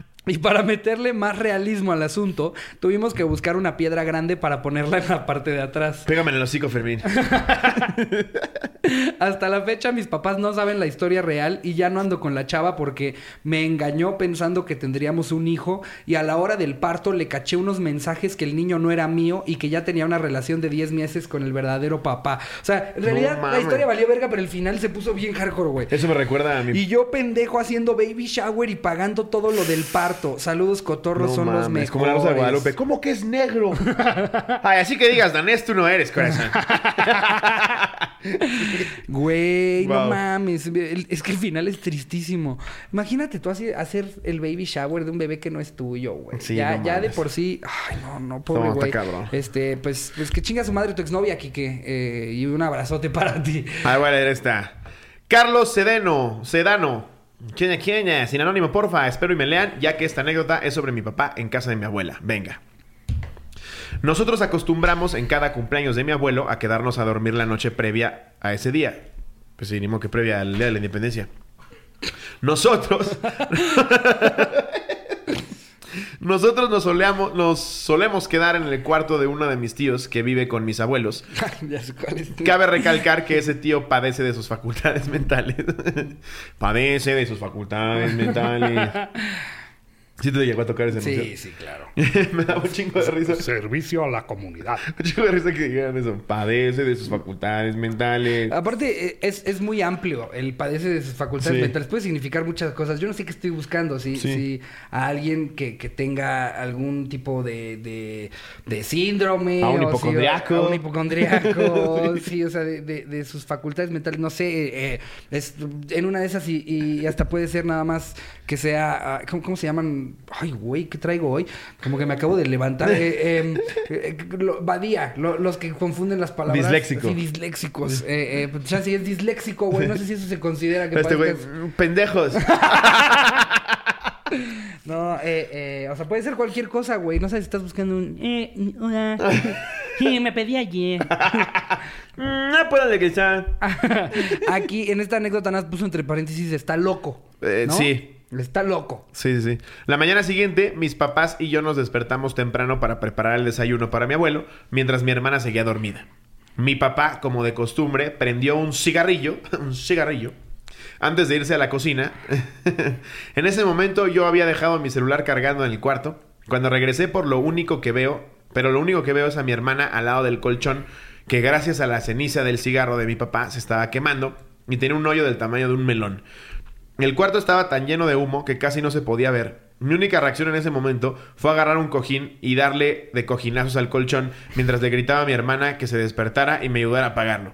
Y para meterle más realismo al asunto, tuvimos que buscar una piedra grande para ponerla en la parte de atrás. Pégame en el hocico, Fermín. [LAUGHS] Hasta la fecha mis papás no saben la historia real y ya no ando con la chava porque me engañó pensando que tendríamos un hijo y a la hora del parto le caché unos mensajes que el niño no era mío y que ya tenía una relación de 10 meses con el verdadero papá. O sea, en No realidad la historia valió verga, pero el final se puso bien hardcore, güey. Eso me recuerda a mi... Y yo pendejo haciendo baby shower y pagando todo lo del parto. Saludos cotorros, No son los mejores. como la Rosa de Guadalupe. ¿Cómo que es negro? [LAUGHS] Ay, así que digas, danés, tú no eres, corazón. [LAUGHS] Güey, no mames. Es que el final es tristísimo. Imagínate tú así hacer el baby shower de un bebé que no es tuyo, güey. Sí, ya, no ya de por sí. Ay, no, no, pobre No, güey. cabrón. Este, pues, pues que chinga su madre tu exnovia, Kike. Eh, y un abrazote para ti. Ah, voy a leer esta. Carlos Sedeno, Sedano. Queña, queña, sin anónimo, porfa. Espero y me lean, ya que esta anécdota es sobre mi papá en casa de mi abuela. Venga. Nosotros acostumbramos en cada cumpleaños de mi abuelo a quedarnos a dormir la noche previa a ese día. Pues sí, ni modo que previa al día de la independencia. Nosotros. [LAUGHS] Nosotros nos, soleamos, nos solemos quedar en el cuarto de uno de mis tíos que vive con mis abuelos. [LAUGHS] Cabe recalcar que ese tío padece de sus facultades [LAUGHS] mentales. padece de sus facultades mentales. [LAUGHS] ¿Sí te llegó a tocar ese Sí, anuncio? sí, claro. [LAUGHS] Me da un chingo de risa. Servicio a la comunidad. [LAUGHS] Un chingo de risa que digan eso. Padece de sus facultades mentales. Aparte, eh, es, es muy amplio el padece de sus facultades Sí. mentales. Puede significar muchas cosas. Yo no sé qué estoy buscando. Si, Sí. si a alguien que, que tenga algún tipo de, de, de síndrome. A un o si- hipocondriaco. a un hipocondriaco. [LAUGHS] sí, o sea, de, de- de sus facultades mentales. No sé. eh, es en una de esas y, y hasta puede ser nada más que sea. ah, ¿cómo, cómo se llaman? Ay, güey, ¿qué traigo hoy? Como que me acabo de levantar. Eh, em, eh, lo- Badía. lo- los que confunden las palabras. Disléxico. Sí, disléxicos. Eh, eh, pues, chance es disléxico, güey. No sé si eso se considera que Este güey, pendejos. [LAUGHS] No, eh, eh, o sea, puede ser cualquier cosa, güey. No sabes si estás buscando un... Eh, hola. [LAUGHS] Sí, me pedí ayer. No puedo regresar. [LAUGHS] Aquí, en esta anécdota, nada más puso entre paréntesis, está loco. Eh, sí. Está loco. Sí, sí. La mañana siguiente, mis papás y yo nos despertamos temprano para preparar el desayuno para mi abuelo, mientras mi hermana seguía dormida. Mi papá, como de costumbre, prendió un cigarrillo, [LAUGHS] un cigarrillo, antes de irse a la cocina. [LAUGHS] en ese momento yo había dejado mi celular cargando en el cuarto. Cuando regresé por lo único que veo, pero lo único que veo es a mi hermana al lado del colchón, que gracias a la ceniza del cigarro de mi papá se estaba quemando y tenía un hoyo del tamaño de un melón. El cuarto estaba tan lleno de humo que casi no se podía ver. Mi única reacción en ese momento fue agarrar un cojín y darle de cojinazos al colchón mientras le gritaba a mi hermana que se despertara y me ayudara a apagarlo.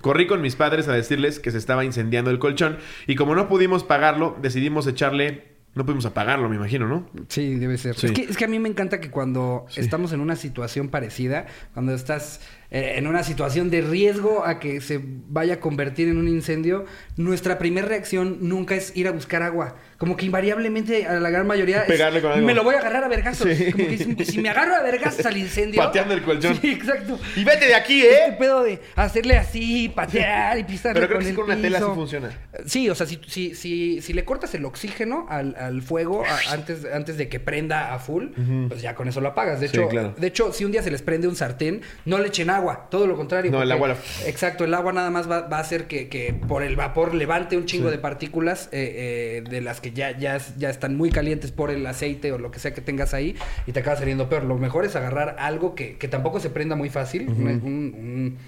Corrí con mis padres a decirles que se estaba incendiando el colchón y como no pudimos pagarlo, decidimos echarle... No pudimos apagarlo, me imagino, ¿no? Sí, debe ser. Sí. Es, que, es que a mí me encanta que cuando estamos en una situación parecida, cuando estás en una situación de riesgo a que se vaya a convertir en un incendio, nuestra primera reacción nunca es ir a buscar agua. Como que invariablemente a la gran mayoría es, Pegarle con algo. me lo voy a agarrar a vergazos. Sí. Como que dicen, si me agarro a vergazos al incendio... Pateando el colchón. Sí, exacto. Y vete de aquí, Este ¿eh? pedo de hacerle así, patear y pisarle Pero creo con que sí con una tela sí funciona. Sí, o sea, si, si, si, si le cortas el oxígeno al, al fuego a- antes, antes de que prenda a full, pues ya con eso lo apagas. De Sí, hecho, claro. de hecho, si un día se les prende un sartén, no le echen agua, todo lo contrario. No, el agua la- Exacto, el agua nada más va, va a hacer que, que por el vapor levante un chingo de partículas eh, eh, de las que ya, ya, ya están muy calientes por el aceite o lo que sea que tengas ahí y te acaba saliendo peor. Lo mejor es agarrar algo que, que tampoco se prenda muy fácil. un- un- un-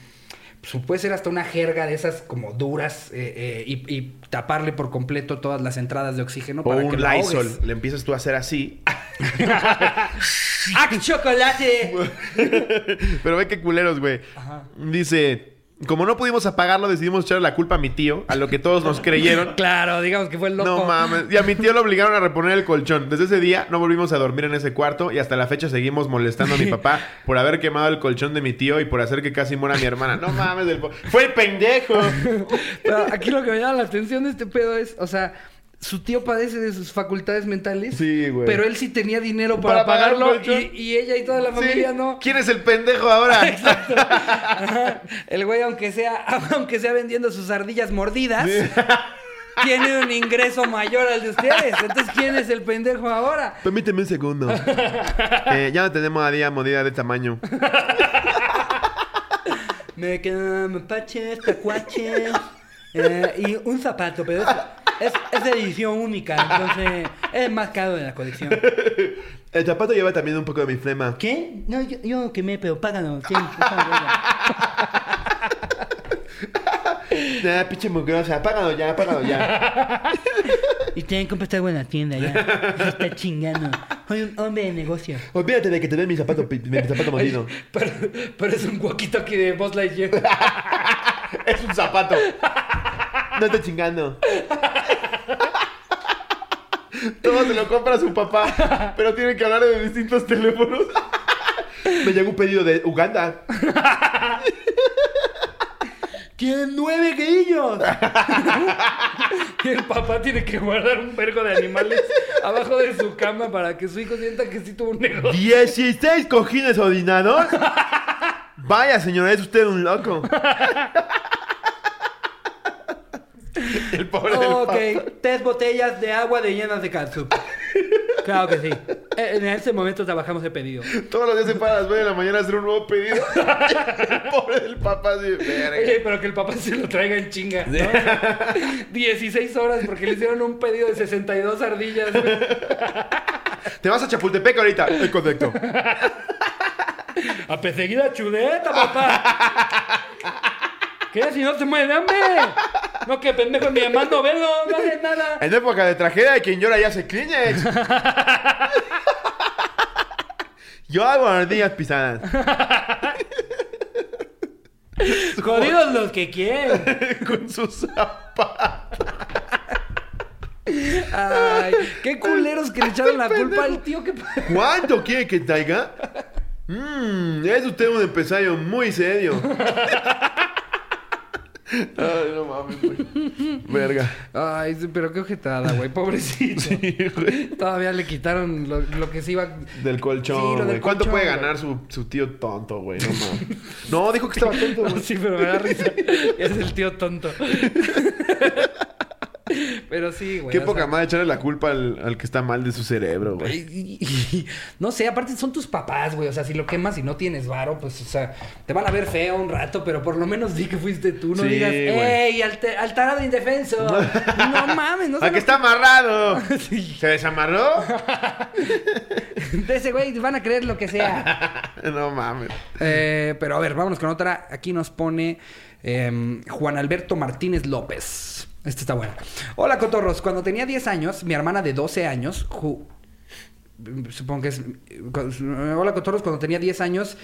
pues, puede ser hasta una jerga de esas como duras eh, eh, y, y taparle por completo todas las entradas de oxígeno O para que un lo Lysol. Le empiezas tú a hacer así. [LAUGHS] ¡Ah, chocolate! [LAUGHS] Pero ve qué culeros, güey. Dice... Como no pudimos apagarlo, decidimos echarle la culpa a mi tío, a lo que todos nos creyeron. [LAUGHS] Claro, digamos que fue el loco. No mames. Y a mi tío lo obligaron a reponer el colchón. Desde ese día no volvimos a dormir en ese cuarto y hasta la fecha seguimos molestando a mi papá por haber quemado el colchón de mi tío y por hacer que casi muera mi hermana. No mames, el po- fue el pendejo. [LAUGHS] Pero aquí lo que me llama la atención de este pedo es, o sea, su tío padece de sus facultades mentales. Sí, güey. Pero él sí tenía dinero para, Para pagarlo y, y ella y toda la familia Sí. no. ¿Quién es el pendejo ahora? [LAUGHS] Ajá. El güey, aunque sea, [LAUGHS] aunque sea vendiendo sus ardillas mordidas, [LAUGHS] tiene un ingreso mayor al de ustedes. Entonces, ¿quién es el pendejo ahora? Permíteme un segundo. Eh, ya no tenemos a día modida de tamaño. Me quedan mapaches, tacuaches eh, y un zapato, pero es, es, de edición única, entonces es más caro de la colección. El zapato lleva también un poco de mi flema. ¿Qué? No, yo, yo quemé, pero páganos. Sí. [LAUGHS] Nah, pinche mugrosa. Apágalo ya, apágalo ya. Y tienen que comprar algo en la tienda ya. Se está chingando. Soy un hombre de negocio. Olvídate de que te den mi zapato, pi- mi zapato mordido. [LAUGHS] Pero, pero es un walkie-talkie de Buzz Lightyear. [LAUGHS] Es un zapato. No estoy chingando. [LAUGHS] Todo se lo compra su papá, pero tiene que hablar de distintos teléfonos. [LAUGHS] Me llegó un pedido de Uganda. ¡Tienen nueve grillos! [LAUGHS] Y el papá tiene que guardar un vergo de animales abajo de su cama para que su hijo sienta que sí tuvo un negocio. 16 cojines orinados. Vaya, señora, es usted un loco. [LAUGHS] El pobre Ok, tres botellas de agua de llenas de catsup. [LAUGHS] Claro que sí. Eh, En ese momento trabajamos el pedido. Todos los días se para a las 9 de la mañana a hacer un nuevo pedido. [LAUGHS] El pobre del papá, así, verga. Oye, pero que el papá se lo traiga en chinga, ¿no? 16 horas porque le hicieron un pedido de 62 ardillas. güey. Te vas a Chapultepec ahorita. Es correcto. A perseguida chuleta, papá. ¿Qué? Si no se muere de hambre. No, que pendejo, mi mamá no velo, no hace nada. En época de tragedia, quien llora ya se Kleenex. [LAUGHS] Yo hago ardillas pisadas. [LAUGHS] Jodidos los que quieren. [LAUGHS] Con sus zapatos. Ay, qué culeros que le echaron la culpa al tío que... ¿Cuánto quiere que traiga? Mmm, es usted un empresario muy serio. Ay, no mames, güey. [LAUGHS] Verga. Ay, sí, pero qué ojetada, güey, pobrecito. [LAUGHS] Sí, güey. Todavía le quitaron lo, lo que se iba... Del Sí, colchón, del güey. ¿Cuánto colchón, puede güey. ganar su, su tío tonto, güey? No mames. No, dijo que estaba tonto, güey. [LAUGHS] Sí, pero me da risa. Es el tío tonto. Pero sí, güey. Qué poca sea, madre echarle la culpa al, al que está mal de su cerebro, güey. no sé, aparte son tus papás, güey. O sea, si lo quemas y no tienes varo, pues, o sea, te van a ver feo un rato, pero por lo menos di que fuiste tú. No Sí, digas. ¡ey, alter- alterado indefenso! [LAUGHS] no mames, no ¡Ah, sé. que está amarrado! [LAUGHS] Sí. ¿Se desamarró? [LAUGHS] De ese güey van a creer lo que sea. no mames. Eh, pero a ver, vámonos con otra. Aquí nos pone em, Juan Alberto Martínez López. Esta está buena. Hola, cotorros. Cuando tenía 10 años, mi hermana de 12 años... ju- Supongo que es... Hola, cotorros. Cuando tenía 10 años,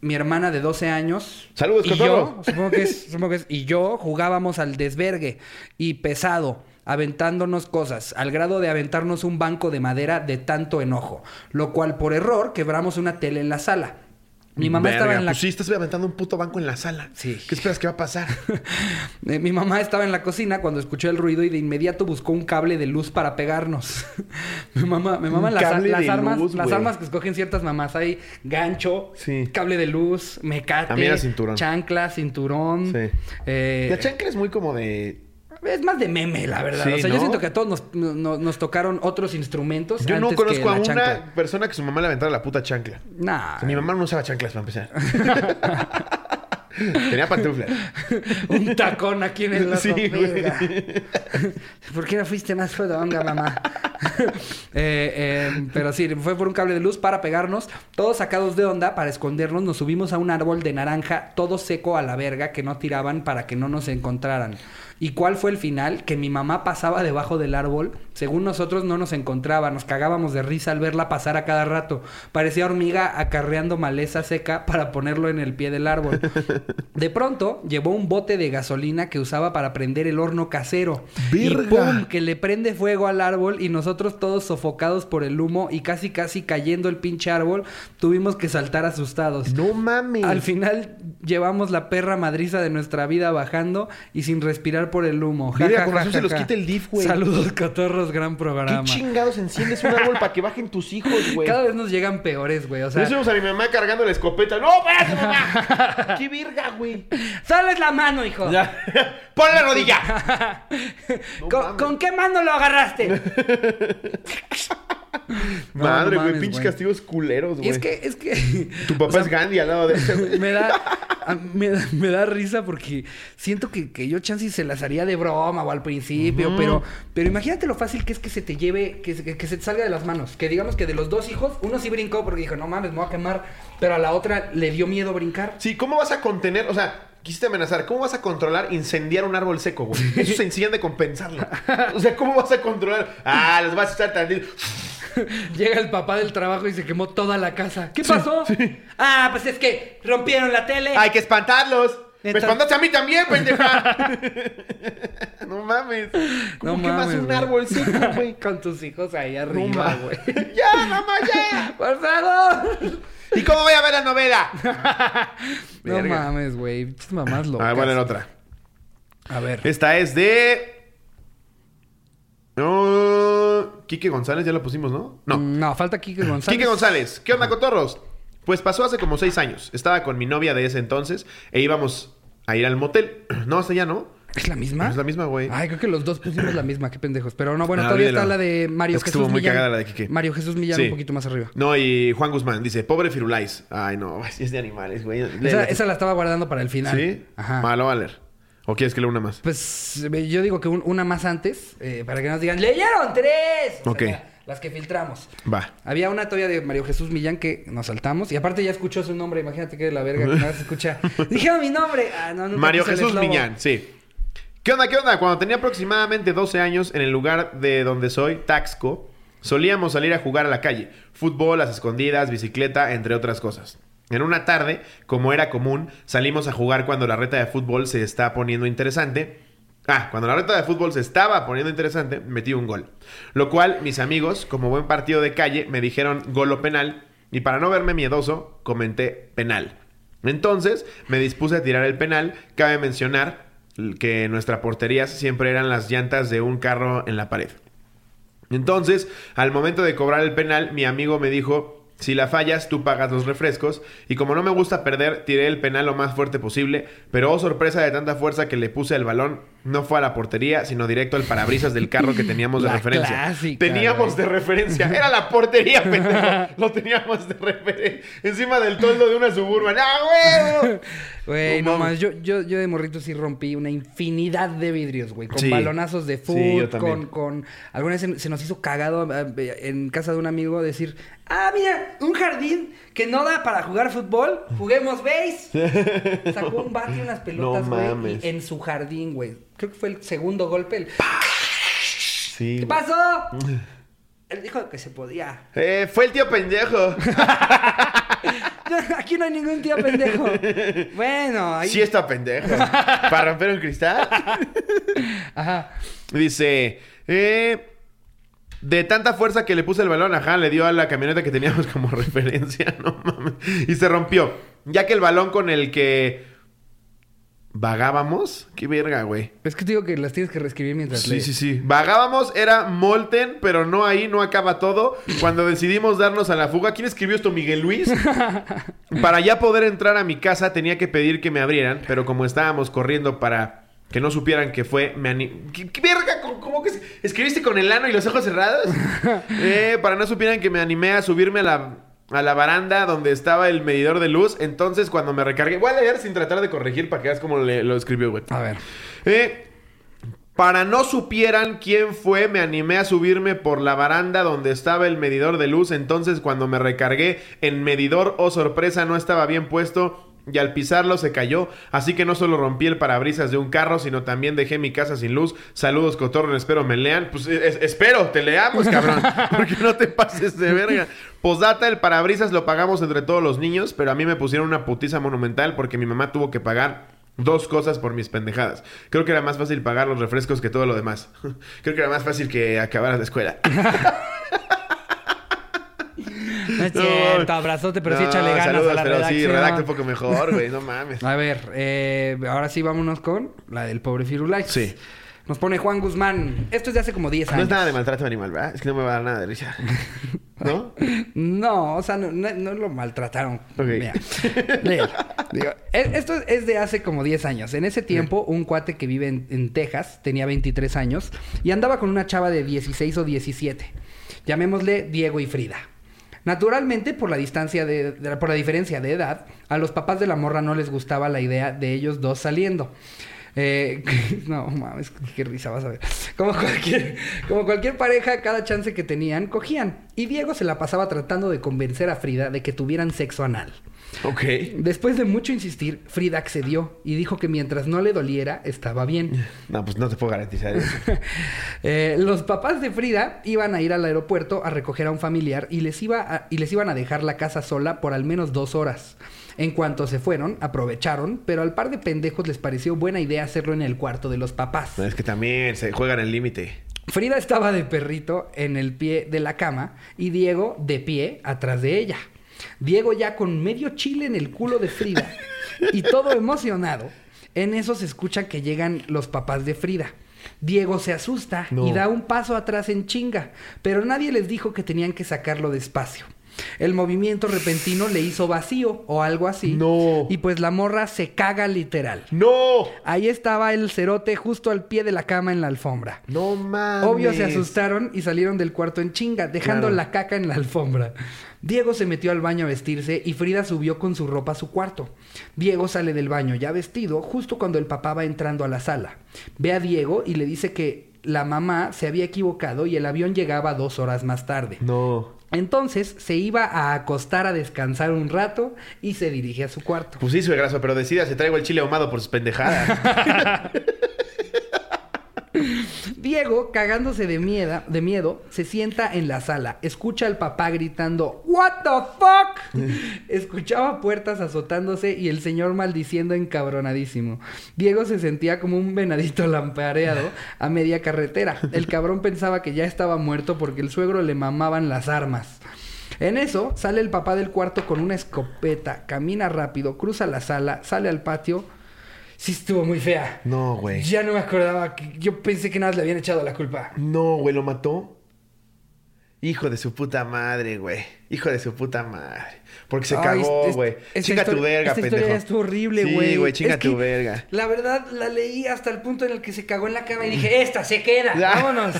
mi hermana de 12 años... Saludos, y yo, supongo que, es, supongo que es... Y yo jugábamos al desvergue y pesado, aventándonos cosas, al grado de aventarnos un banco de madera de tanto enojo, lo cual por error quebramos una tele en la sala. Mi mamá estaba en la... Pues sí, estás aventando un puto banco en la sala. Sí. ¿Qué esperas que va a pasar? [LAUGHS] Mi mamá estaba en la cocina cuando escuchó el ruido y de inmediato buscó un cable de luz para pegarnos. [LAUGHS] mi mamá, me maman las, armas, luz, las armas que escogen ciertas mamás. Hay gancho, Sí. cable de luz, mecate, chancla, cinturón. Sí. Eh, La chancla es muy como de... es más de meme, la verdad. Sí, o sea, yo siento que a todos nos, no- nos tocaron otros instrumentos. Yo no que conozco a una chancla. persona que su mamá le aventara la puta chancla. Nah. O sea, mi mamá no usaba chanclas para empezar. [LAUGHS] Tenía pantuflas. Un tacón aquí en el ojo. Sí, güey. ¿Por qué no fuiste más fodonga, mamá? [LAUGHS] Eh, eh, pero sí, fue por un cable de luz para pegarnos. Todos sacados de onda para escondernos. Nos subimos a un árbol de naranja, todo seco a la verga, que no tiraban para que no nos encontraran. ¿Y cuál fue el final? Que mi mamá pasaba debajo del árbol. Según nosotros no nos encontraba. Nos cagábamos de risa al verla pasar a cada rato. Parecía hormiga acarreando maleza seca para ponerlo en el pie del árbol. [LAUGHS] De pronto llevó un bote de gasolina que usaba para prender el horno casero. Y ¡Verga! ¡pum! que le prende fuego al árbol y nosotros todos sofocados por el humo y casi casi cayendo el pinche árbol, tuvimos que saltar asustados. No mames. Al final llevamos la perra madriza de nuestra vida bajando y sin respirar por el humo. Ja, Verga, ja, con ja, razón ja, se los quita el DIF, güey. Saludos, cotorros, gran ¿Qué programa. chingados enciendes un árbol para que bajen tus hijos, [LAUGHS] güey? Cada vez nos llegan peores, güey. O sea, a mi mamá cargando la escopeta. ¡No, espérate, mamá! [LAUGHS] ¡Qué virga, güey! solo es la mano, hijo. Ya. [LAUGHS] ¡Pon la rodilla! No ¿Con, con qué mano lo agarraste? [LAUGHS] No, Madre, güey, pinches castigos culeros, güey. Es que, es que. Tu papá es Gandhi al lado de ese, güey. me da, [LAUGHS] a- me, da- me da risa porque siento que, que yo chance se las haría de broma o al principio, pero, pero imagínate lo fácil que es que se te lleve, que, se- que se te salga de las manos. Que digamos que de los dos hijos, uno sí brincó porque dijo, no mames, me voy a quemar, pero a la otra le dio miedo brincar. Sí, ¿cómo vas a contener? O sea, quisiste amenazar. ¿Cómo vas a controlar incendiar un árbol seco, güey? Eso se [LAUGHS] enseñan de compensarlo. O sea, ¿cómo vas a controlar? Ah, los vas a estar tantito. [LAUGHS] Llega el papá del trabajo y se quemó toda la casa. ¿Qué pasó? Ah, pues es que rompieron la tele. ¡Hay que espantarlos! ¡Me Entonces- espantaste a mí también, pendeja! [LAUGHS] no mames. ¿Cómo No quemas mames, un güey. árbol seco, [LAUGHS] güey? Con tus hijos ahí arriba, güey. ¡Ya, mamá, ya! ¡Por favor! ¿Y cómo voy a ver la novela? No Verga. mames, güey. Pinches mamás locas. A ver, bueno, otra. A ver. Esta es de. No. Quique González, ya lo pusimos, ¿no? No. No, falta Kike González. Quique González, ¿qué onda, cotorros? Pues pasó hace como seis años. Estaba con mi novia de ese entonces e íbamos a ir al motel. [CLEARS THROAT] No, hasta ya no. ¿Es la misma? Es la misma, güey. Ay, creo que los dos pusimos la misma. Qué pendejos. Pero no, bueno, Ah, todavía olvídalo. está la de Mario Es que Jesús estuvo muy Millán. cagada la de Quique. Mario Jesús Millán Sí. un poquito más arriba. No, y Juan Guzmán dice, pobre Firulais. Ay, no, [LAUGHS] es de animales, güey. Esa, la estaba guardando para el final. ¿Sí? Ajá. Malo, va a leer. ¿O quieres que lea una más? Pues eh, yo digo que un- una más antes, eh, para que nos digan, ¡leyeron tres! O Ok. sea, las que filtramos. Va. Había una todavía de Mario Jesús Millán que nos saltamos. Y aparte ya escuchó su nombre. Imagínate que de la verga que nada se escucha. [LAUGHS] Dijeron mi nombre. Ah, no, nunca Mario Jesús. Millán, sí. ¿Qué onda, qué onda? Cuando tenía aproximadamente 12 años, en el lugar de donde soy, Taxco, solíamos salir a jugar a la calle. Fútbol, las escondidas, bicicleta, entre otras cosas. En una tarde, como era común, salimos a jugar cuando la reta de fútbol se está poniendo interesante. Ah, cuando la reta de fútbol se estaba poniendo interesante, metí un gol. Lo cual, mis amigos, como buen partido de calle, me dijeron gol o penal. Y para no verme miedoso, comenté penal. Entonces, me dispuse a tirar el penal. Cabe mencionar que nuestra portería siempre eran las llantas de un carro en la pared. Entonces, al momento de cobrar el penal, mi amigo me dijo, si la fallas, tú pagas los refrescos. Y como no me gusta perder, tiré el penal lo más fuerte posible. Pero oh sorpresa de tanta fuerza que le puse al balón, no fue a la portería, sino directo al parabrisas del carro que teníamos de [LAUGHS] La referencia. clásica, teníamos güey. de referencia. Era la portería, [LAUGHS] pendejo. Lo teníamos de referencia. Encima del toldo de una suburban. ¡Ah, huevo! [LAUGHS] Güey, No no, mames. más. Yo, yo, yo de morrito sí rompí una infinidad de vidrios, güey. Con Sí. balonazos de fútbol, con, con... Alguna vez se, se nos hizo cagado eh, en casa de un amigo decir... Ah, mira, un jardín que no da para jugar fútbol. Juguemos base. [LAUGHS] Sacó un bate y unas pelotas, No güey. y en su jardín, güey. Creo que fue el segundo golpe. el- Sí. ¿Qué pasó? [LAUGHS] Él dijo que se podía. Eh, fue el tío pendejo. [LAUGHS] [LAUGHS] Aquí no hay ningún tío pendejo. [LAUGHS] Bueno, ahí... Sí está pendejo. Para romper un cristal. [LAUGHS] Ajá. Dice, eh, De tanta fuerza que le puse el balón, ajá, le dio a la camioneta que teníamos como referencia, no mames. Y se rompió. Ya que el balón con el que vagábamos, qué verga, güey. Es que te digo que las tienes que reescribir mientras Sí, lees. sí, sí. Vagábamos, era Molten, pero no ahí, no acaba todo. Cuando decidimos darnos a la fuga, ¿quién escribió esto? Miguel Luis. [LAUGHS] para ya poder entrar a mi casa tenía que pedir que me abrieran, pero como estábamos corriendo para que no supieran que fue, me ani- ¿Qué, qué verga? ¿Cómo, cómo que escribiste con el ano y los ojos cerrados? [LAUGHS] Eh, para no supieran que me animé a subirme a la, a la baranda donde estaba el medidor de luz. Entonces, cuando me recargué, voy a leer sin tratar de corregir para que veas cómo le- lo escribió, güey. A ver. Eh, para no supieran quién fue, me animé a subirme por la baranda donde estaba el medidor de luz. Entonces, cuando me recargué, en medidor, oh sorpresa, no estaba bien puesto. Y al pisarlo se cayó, así que no solo rompí el parabrisas de un carro, sino también dejé mi casa sin luz. Saludos, cotorro, espero me lean. Pues es- espero, te leamos, cabrón. [LAUGHS] Porque no te pases de verga. Posdata, el parabrisas lo pagamos entre todos los niños, pero a mí me pusieron una putiza monumental porque mi mamá tuvo que pagar Dos cosas por mis pendejadas. Creo que era más fácil pagar los refrescos que todo lo demás. [LAUGHS] Creo que era más fácil que acabar la escuela. [LAUGHS] No es cierto, abrazote, pero sí No, échale ganas saludos, a la pero sí, redacción. redacta un poco mejor, güey. No mames. A ver, eh, ahora sí vámonos con la del pobre Firulais. Sí. Nos pone Juan Guzmán. Esto es de hace como 10 No años. es nada de maltrato animal, ¿verdad? Es que no me va a dar nada de risa. [LAUGHS] ¿No? No, o sea, no, no- no lo maltrataron. Ok. Mira. Digo, e- esto es de hace como 10 años. En ese tiempo, un cuate que vive en, en Texas tenía 23 años y andaba con una chava de 16 o 17. Llamémosle Diego y Frida. Naturalmente, por la distancia de, por la diferencia de edad, a los papás de la morra no les gustaba la idea de ellos dos saliendo. Eh, [LAUGHS] no mames, qué risa vas a ver. Como cualquier, como cualquier pareja, cada chance que tenían, cogían. Y Diego se la pasaba tratando de convencer a Frida de que tuvieran sexo anal. Ok. Después de mucho insistir, Frida accedió y dijo que mientras no le doliera, estaba bien. [LAUGHS] No, pues no te puedo garantizar eso. [LAUGHS] Eh, los papás de Frida iban a ir al aeropuerto a recoger a un familiar y les, iba a- y les iban a dejar la casa sola por al menos dos horas. En cuanto se fueron, aprovecharon, pero al par de pendejos les pareció buena idea hacerlo en el cuarto de los papás. Es que también se juegan el límite. Frida estaba de perrito en el pie de la cama y Diego de pie atrás de ella. Diego ya con medio chile en el culo de Frida y todo emocionado. En eso se escucha que llegan los papás de Frida. Diego se asusta No. y da un paso atrás en chinga, pero nadie les dijo que tenían que sacarlo despacio. El movimiento repentino le hizo vacío o algo así. No. Y pues la morra se caga literal. ¡No! Ahí estaba el cerote justo al pie de la cama en la alfombra. No mames. Obvio se asustaron y salieron del cuarto en chinga, dejando Claro. la caca en la alfombra. Diego se metió al baño a vestirse y Frida subió con su ropa a su cuarto. Diego sale del baño ya vestido justo cuando el papá va entrando a la sala. Ve a Diego y le dice que la mamá se había equivocado y el avión llegaba dos horas más tarde. No. Entonces se iba a acostar a descansar un rato y se dirige a su cuarto. Pues sí, suegrazo, pero decida si traigo el chile ahumado por sus pendejadas. [LAUGHS] [LAUGHS] Diego, cagándose de miedo, de miedo, se sienta en la sala. Escucha al papá gritando ¿What the fuck? [LAUGHS] Escuchaba puertas azotándose y el señor maldiciendo encabronadísimo. Diego se sentía como un venadito lampareado a media carretera. El cabrón pensaba que ya estaba muerto porque el suegro le mamaban las armas. En eso sale el papá del cuarto con una escopeta, camina rápido, cruza la sala, sale al patio. Sí estuvo muy fea. No, güey. Ya no me acordaba. que- Yo pensé que nada más le habían echado la culpa. No, güey, lo mató. Hijo de su puta madre, güey. Hijo de su puta madre. Porque se Ay, cagó, güey. Chinga tu verga, esta pendejo. historia estuvo horrible, güey. Sí, güey, chinga Es tu que, verga. La verdad, la leí hasta el punto en el que se cagó en la cama y dije, esta se queda. [LAUGHS] Vámonos.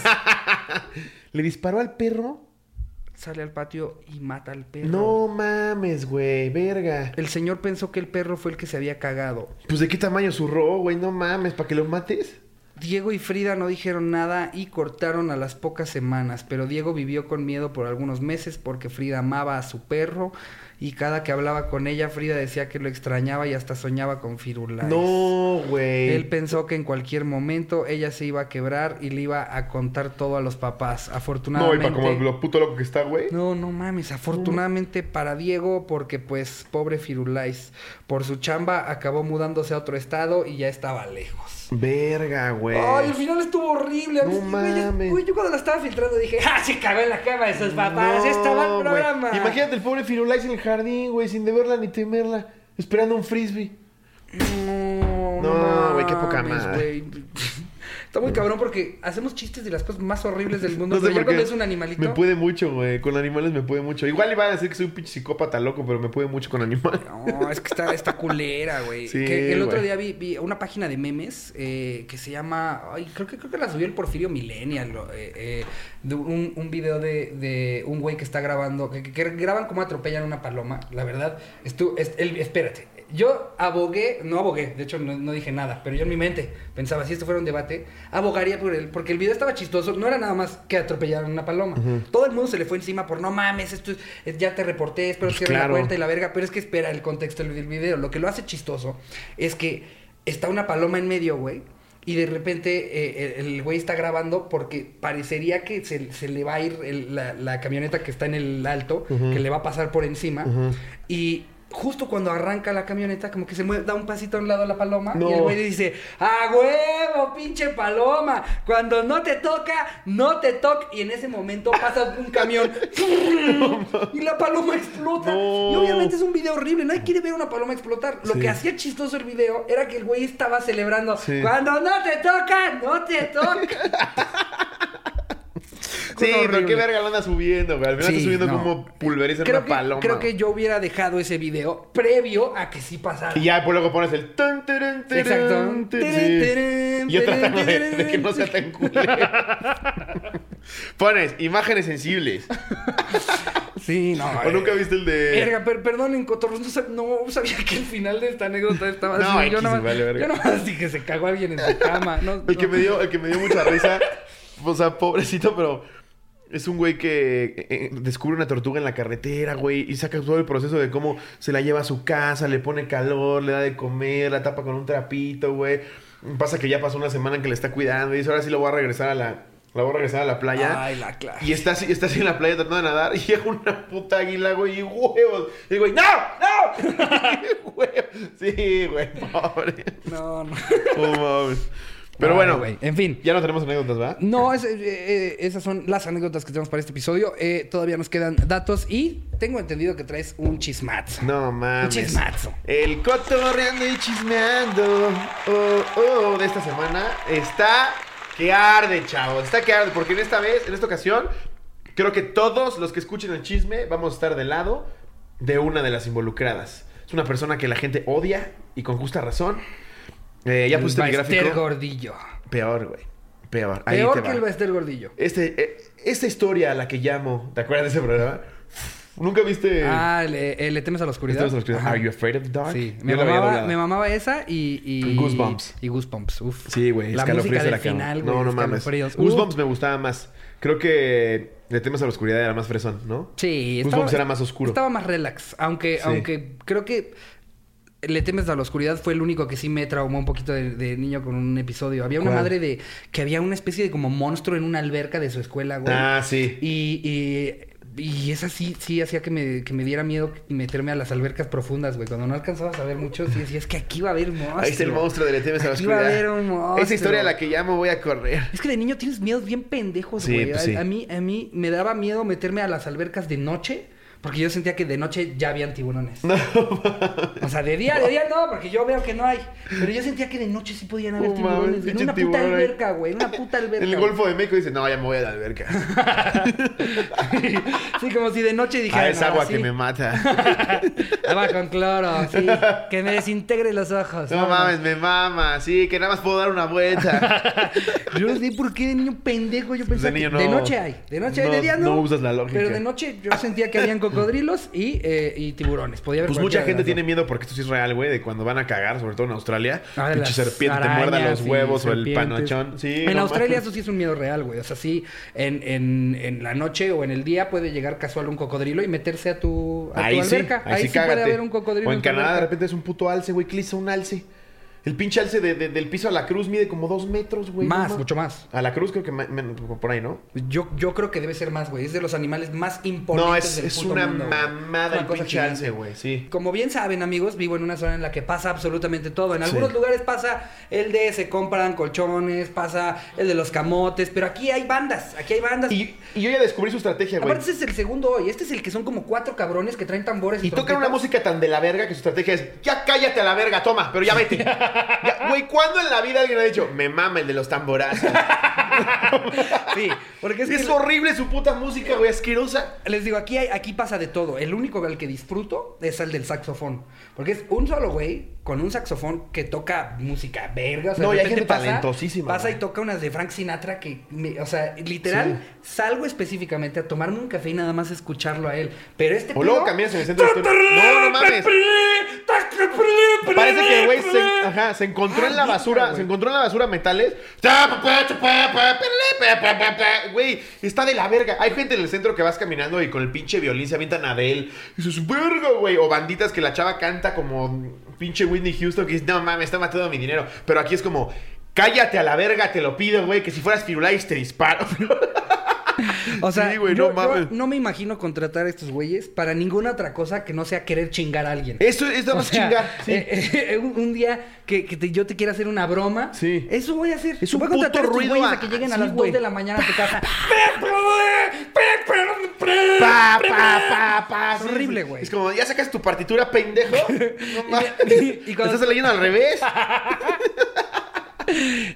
[LAUGHS] ¿Le disparó al perro? Sale al patio y mata al perro. No mames, güey, verga. El señor pensó que el perro fue el que se había cagado. Pues de qué tamaño zurró, güey, no mames, ¿para que lo mates? Diego y Frida no dijeron nada y cortaron a las pocas semanas, pero Diego vivió con miedo por algunos meses porque Frida amaba a su perro y cada que hablaba con ella, Frida decía que lo extrañaba y hasta soñaba con Firulais. No, güey. Él pensó que en cualquier momento ella se iba a quebrar y le iba a contar todo a los papás. No, y Afortunadamente. para como lo puto loco que está, güey. No, no mames. Afortunadamente para Diego, porque pues, pobre Firulais, por su chamba acabó mudándose a otro estado y ya estaba lejos. Verga, güey. Ay, el final estuvo horrible. No sí, güey, yo- mames. güey, yo cuando la estaba filtrando dije, [LAUGHS] ¡ah, se cagó en la cama de sus papás! No, ¡Estaba el güey. programa! Imagínate el pobre Firulais en el jardín, güey, sin deberla ni temerla, esperando un frisbee. No, No, güey, qué poca madre. Está muy cabrón porque hacemos chistes de las cosas más horribles del mundo. [LAUGHS] No sé pero ya por cuando qué. es un animalito. Me puede mucho, güey. Con animales me puede mucho. Igual iba a decir que soy un pinche psicópata loco, pero me puede mucho con animales. [LAUGHS] No, es que está, está culera, güey. Sí, que el otro día vi, vi una página de memes eh, que se llama. Ay, creo que creo que la subió el Porfirio Millennial. eh, eh, de un, un video de, de un güey que está grabando. Que, que- que graban cómo atropellan una paloma. La verdad, estu, es- el- espérate. Yo abogué, no abogué, de hecho no, no dije nada, pero yo en mi mente pensaba, si esto fuera un debate, abogaría por él, porque el video estaba chistoso, no era nada más que atropellaron una paloma. Todo el mundo se le fue encima por, no mames, esto es, es- ya te reporté, espero Pues cierre la puerta y la verga, pero es que espera el contexto del video. Lo que lo hace chistoso es que está una paloma en medio, güey. Y de repente eh, el güey está grabando porque parecería que se, se le va a ir el- la, la camioneta que está en el alto, que le va a pasar por encima. Y justo cuando arranca la camioneta, como que se mueve, da un pasito a un lado a la paloma. No. Y el güey dice, ¡a huevo, pinche paloma! Cuando no te toca, no te toca. Y en ese momento pasa un camión [LAUGHS] y la paloma explota. No. Y obviamente es un video horrible. Nadie quiere ver una paloma explotar. Lo Sí. que hacía chistoso el video era que el güey estaba celebrando. Sí. Cuando no te toca, no te toca. [LAUGHS] Sí, pero horrible. qué verga lo anda subiendo, güey. Al final Sí, está subiendo no. como pulverizar creo una que, paloma. Creo que yo hubiera dejado ese video previo a que sí pasara. Y ya pues luego pones el... turun, turun, Exacto. sí. Y yo tratando de, de que no sea tan culero. [LAUGHS] Pones imágenes sensibles. Sí, no. ¿O nunca eh, viste el de...? Verga, per- perdonen, Cotorros, no, sab- no sabía que el final de esta anécdota estaba No, así. Yo nomás, vale, verga. yo nomás dije que se cagó alguien en su cama. No, El que me dio, el que me dio mucha risa, o sea, pobrecito, pero es un güey que eh, eh, descubre una tortuga en la carretera, güey, y saca todo el proceso de cómo se la lleva a su casa, le pone calor, le da de comer, la tapa con un trapito, güey. Pasa que ya pasó una semana en que le está cuidando y dice, ahora sí lo voy a regresar a la, la voy a regresar a la playa. Ay, la clase. Y está así, está así en la playa tratando de nadar y llega una puta águila, güey, y huevos. Y el güey, ¡no! ¡No! [LAUGHS] Sí, güey, pobre. No, no. Oh. Pero Ay, bueno. En fin. ya no tenemos anécdotas, ¿verdad? No, es- eh, eh, esas son las anécdotas que tenemos para este episodio. Eh, todavía nos quedan datos y tengo entendido que traes un chismazo. No mames. Un chismazo. El cotorreando y chismeando oh, oh, de esta semana está que arde, chavos. Está que arde, porque en esta vez, en esta ocasión, creo que todos los que escuchen el chisme vamos a estar del lado de una de las involucradas. Es una persona que la gente odia y con justa razón. Eh, ya pusiste mi gráfico. Gordillo. Peor, güey. Peor. Ahí Peor te que va. el Baester Gordillo. Este, eh, esta historia a la que llamo, ¿te acuerdas de ese programa? ¿Nunca viste? Ah, le, eh, le temes a la oscuridad. ¿Viste la oscuridad? Ajá. Are you afraid of the dark? Sí, me mamaba, me mamaba esa y, y... Goosebumps. Y Goosebumps, uf. Sí, güey, La música de del la final, güey. No, no mames. Goosebumps Uf. me gustaba más. Creo que Le temes a la oscuridad era más fresón, ¿no? Sí, Goosebumps era más oscuro. Estaba más relax. Aunque, Sí. aunque creo que Le temes a la oscuridad fue el único que sí me traumó un poquito de, de niño con un episodio. Había una ¿Cuál? madre de. que había una especie de como monstruo en una alberca de su escuela, güey. Ah, sí. Y, y, y esa sí, sí hacía que me, que me diera miedo meterme a las albercas profundas, güey. Cuando no alcanzabas a ver mucho, sí decías que aquí va a haber monstruo. Ahí está el monstruo de Le temes a la Aquí va a oscuridad. haber un monstruo. Esa historia a la que llamo voy a correr. Es que de niño tienes miedos bien pendejos, Sí, güey. pues a mí, a mí me daba miedo meterme a las albercas de noche. Porque yo sentía que de noche ya habían tiburones. No, O sea, de día, de día no, porque yo veo que no hay. Pero yo sentía que de noche sí podían haber tiburones. mames, en una puta tiburón alberca, güey. En una puta alberca. en el güey. Golfo de México dice, no, ya me voy a la alberca. [LAUGHS] sí, como si de noche dijera. Ah, es "No, agua que me mata. [LAUGHS] Agua con cloro, sí. [LAUGHS] Que me desintegre los ojos. No mames, me mama. Sí, que nada más puedo dar una vuelta. Yo no sé por qué de niño pendejo yo pensaba niño que de no- noche hay. De noche hay, de día no. no usas la lógica. Pero de noche yo sentía que habían cocodrilos y, eh, y tiburones. Podía haber Pues mucha gente tiene miedo porque esto sí es real, güey, de cuando van a cagar, sobre todo en Australia. Ah, pinche serpiente te muerda los huevos o el panochón. Sí, en no Australia eso sí es un miedo real, güey. O sea, sí, en, en, en la noche o en el día puede llegar casual un cocodrilo y meterse a tu, a tu Ahí sí, alberca. ahí, sí, puede haber un cocodrilo. O en tu Canadá de repente es un puto alce, güey. ¿Qué le hizo un alce? El pinche alce de- de- del piso a la cruz mide como dos metros, güey. Más, no mucho más. A la cruz creo que por ahí, ¿no? Yo, yo creo que debe ser más, güey. Es de los animales más imponentes No, es, del es puto una mundo, mamada Una el pinche gigante. alce, güey. Sí. Como bien saben, amigos, vivo en una zona en la que pasa absolutamente todo. En Sí. algunos lugares pasa el de se compran colchones, pasa el de los camotes, pero aquí hay bandas, aquí hay bandas. Y, y yo ya descubrí su estrategia, güey. Aparte, este es el segundo hoy. Este es el que son como cuatro cabrones que traen tambores y, Y tocan una música tan de la verga que su estrategia es, ya cállate a la verga, toma, pero ya vete. [LAUGHS] Ya, Güey, ¿cuándo en la vida alguien ha dicho, me mama el de los tamborazos? [LAUGHS] Sí, porque es, Es, que horrible su puta música, güey, asquerosa. les digo, aquí, hay, aquí pasa de todo. El único al que disfruto es el del saxofón. Porque es un solo güey con un saxofón que toca música verga. O sea, No, de y hay gente talentosísima, Pasa y toca unas de Frank Sinatra que, me- o sea, literal, salgo específicamente a tomarme un café y nada más escucharlo a él. Pero este O luego caminas en el centro histórico. No, no mames. Parece que güey se, ajá, se encontró en la Ah, basura, se encontró en la basura metales. Güey, está de la verga. Hay gente en el centro que vas caminando y con el pinche violín se avientan a Adele. Y dices, verga, güey. O banditas que la chava canta como pinche Whitney Houston que dice, no mames, está matando mi dinero. Pero aquí es como, cállate a la verga, te lo pido, güey. Que si fueras Firulais te disparo. [LAUGHS] [LAUGHS] O sea, Sí, güey, yo, no mames. yo no me imagino contratar a estos güeyes para ninguna otra cosa que no sea querer chingar a alguien. Eso es O más chingar. Sí. eh, eh, un, un día que, que te- yo te quiera hacer una broma, Sí. eso voy a hacer. Es un voy a contratar puto a estos ruido a- que lleguen a las güey. 2 de la mañana a tu casa. Pa, pa, pa, pa. Es horrible, güey. Es como, ¿ya sacas tu partitura, pendejo? [LAUGHS] No mames. y cuando- ¿Estás leyendo al revés? [LAUGHS]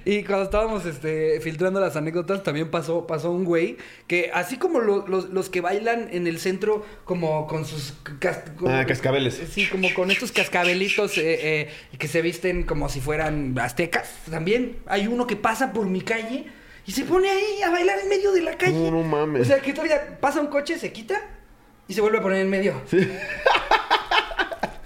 Y cuando estábamos este, filtrando las anécdotas, también pasó, pasó un güey que, así como lo- los, los que bailan en el centro, como con sus. cas- con- Ah, cascabeles. Sí, como con estos cascabelitos eh, eh, que se visten como si fueran aztecas. También hay uno que pasa por mi calle y se pone ahí a bailar en medio de la calle. No, no mames. O sea, que todavía pasa un coche, se quita y se vuelve a poner en medio.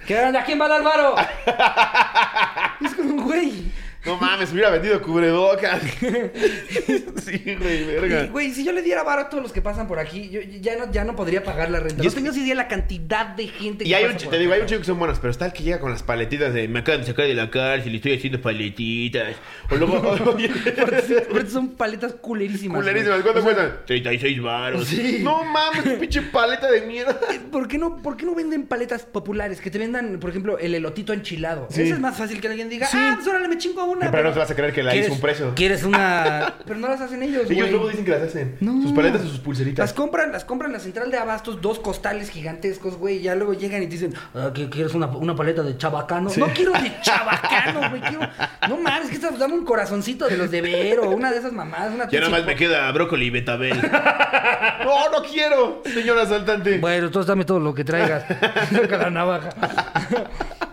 ¿Qué onda? ¿A quién va a dar varo? [LAUGHS] es como, güey. No mames, hubiera vendido cubrebocas. [LAUGHS] sí, güey, Y, verga. Güey, si yo le diera varo a todos los que pasan por aquí, yo ya no, ya no podría pagar la renta. Y No tengo idea la cantidad de gente que Y hay un, pasa por te digo, acá. hay un chico que son buenos, pero está el que llega con las paletitas de me acaban de sacar de la cárcel y estoy haciendo paletitas. O luego, [LAUGHS] son paletas culerísimas. culerísimas, ¿cuánto cuestan? 36 baros. Sí. No mames, pinche paleta de mierda. ¿Por qué, no, ¿Por qué no venden paletas populares? Que te vendan, por ejemplo, el elotito enchilado. Sí. Eso es más fácil que alguien diga, Sí. ah, pues órale, me chingo una. Pero no te vas a creer que la ¿Quieres- hizo un precio. ¿Quieres una...? [LAUGHS] pero no las hacen ellos, Ellos güey. luego dicen que las hacen. No. Sus paletas o sus pulseritas. Las compran, las compran en la central de abastos, dos costales gigantescos, güey. Y ya luego llegan y te dicen, ah, ¿qué- ¿quieres una, una paleta de chabacano? No quiero de chabacano, güey. Quiero... No mames, que estás dando un corazoncito de los de Vero, una de esas mamadas, una Ya nada más Tootsie me queda brócoli y betabel. [LAUGHS] no, no quiero, señor asaltante. Bueno, entonces dame todo lo que traigas. [LAUGHS] Saca la navaja.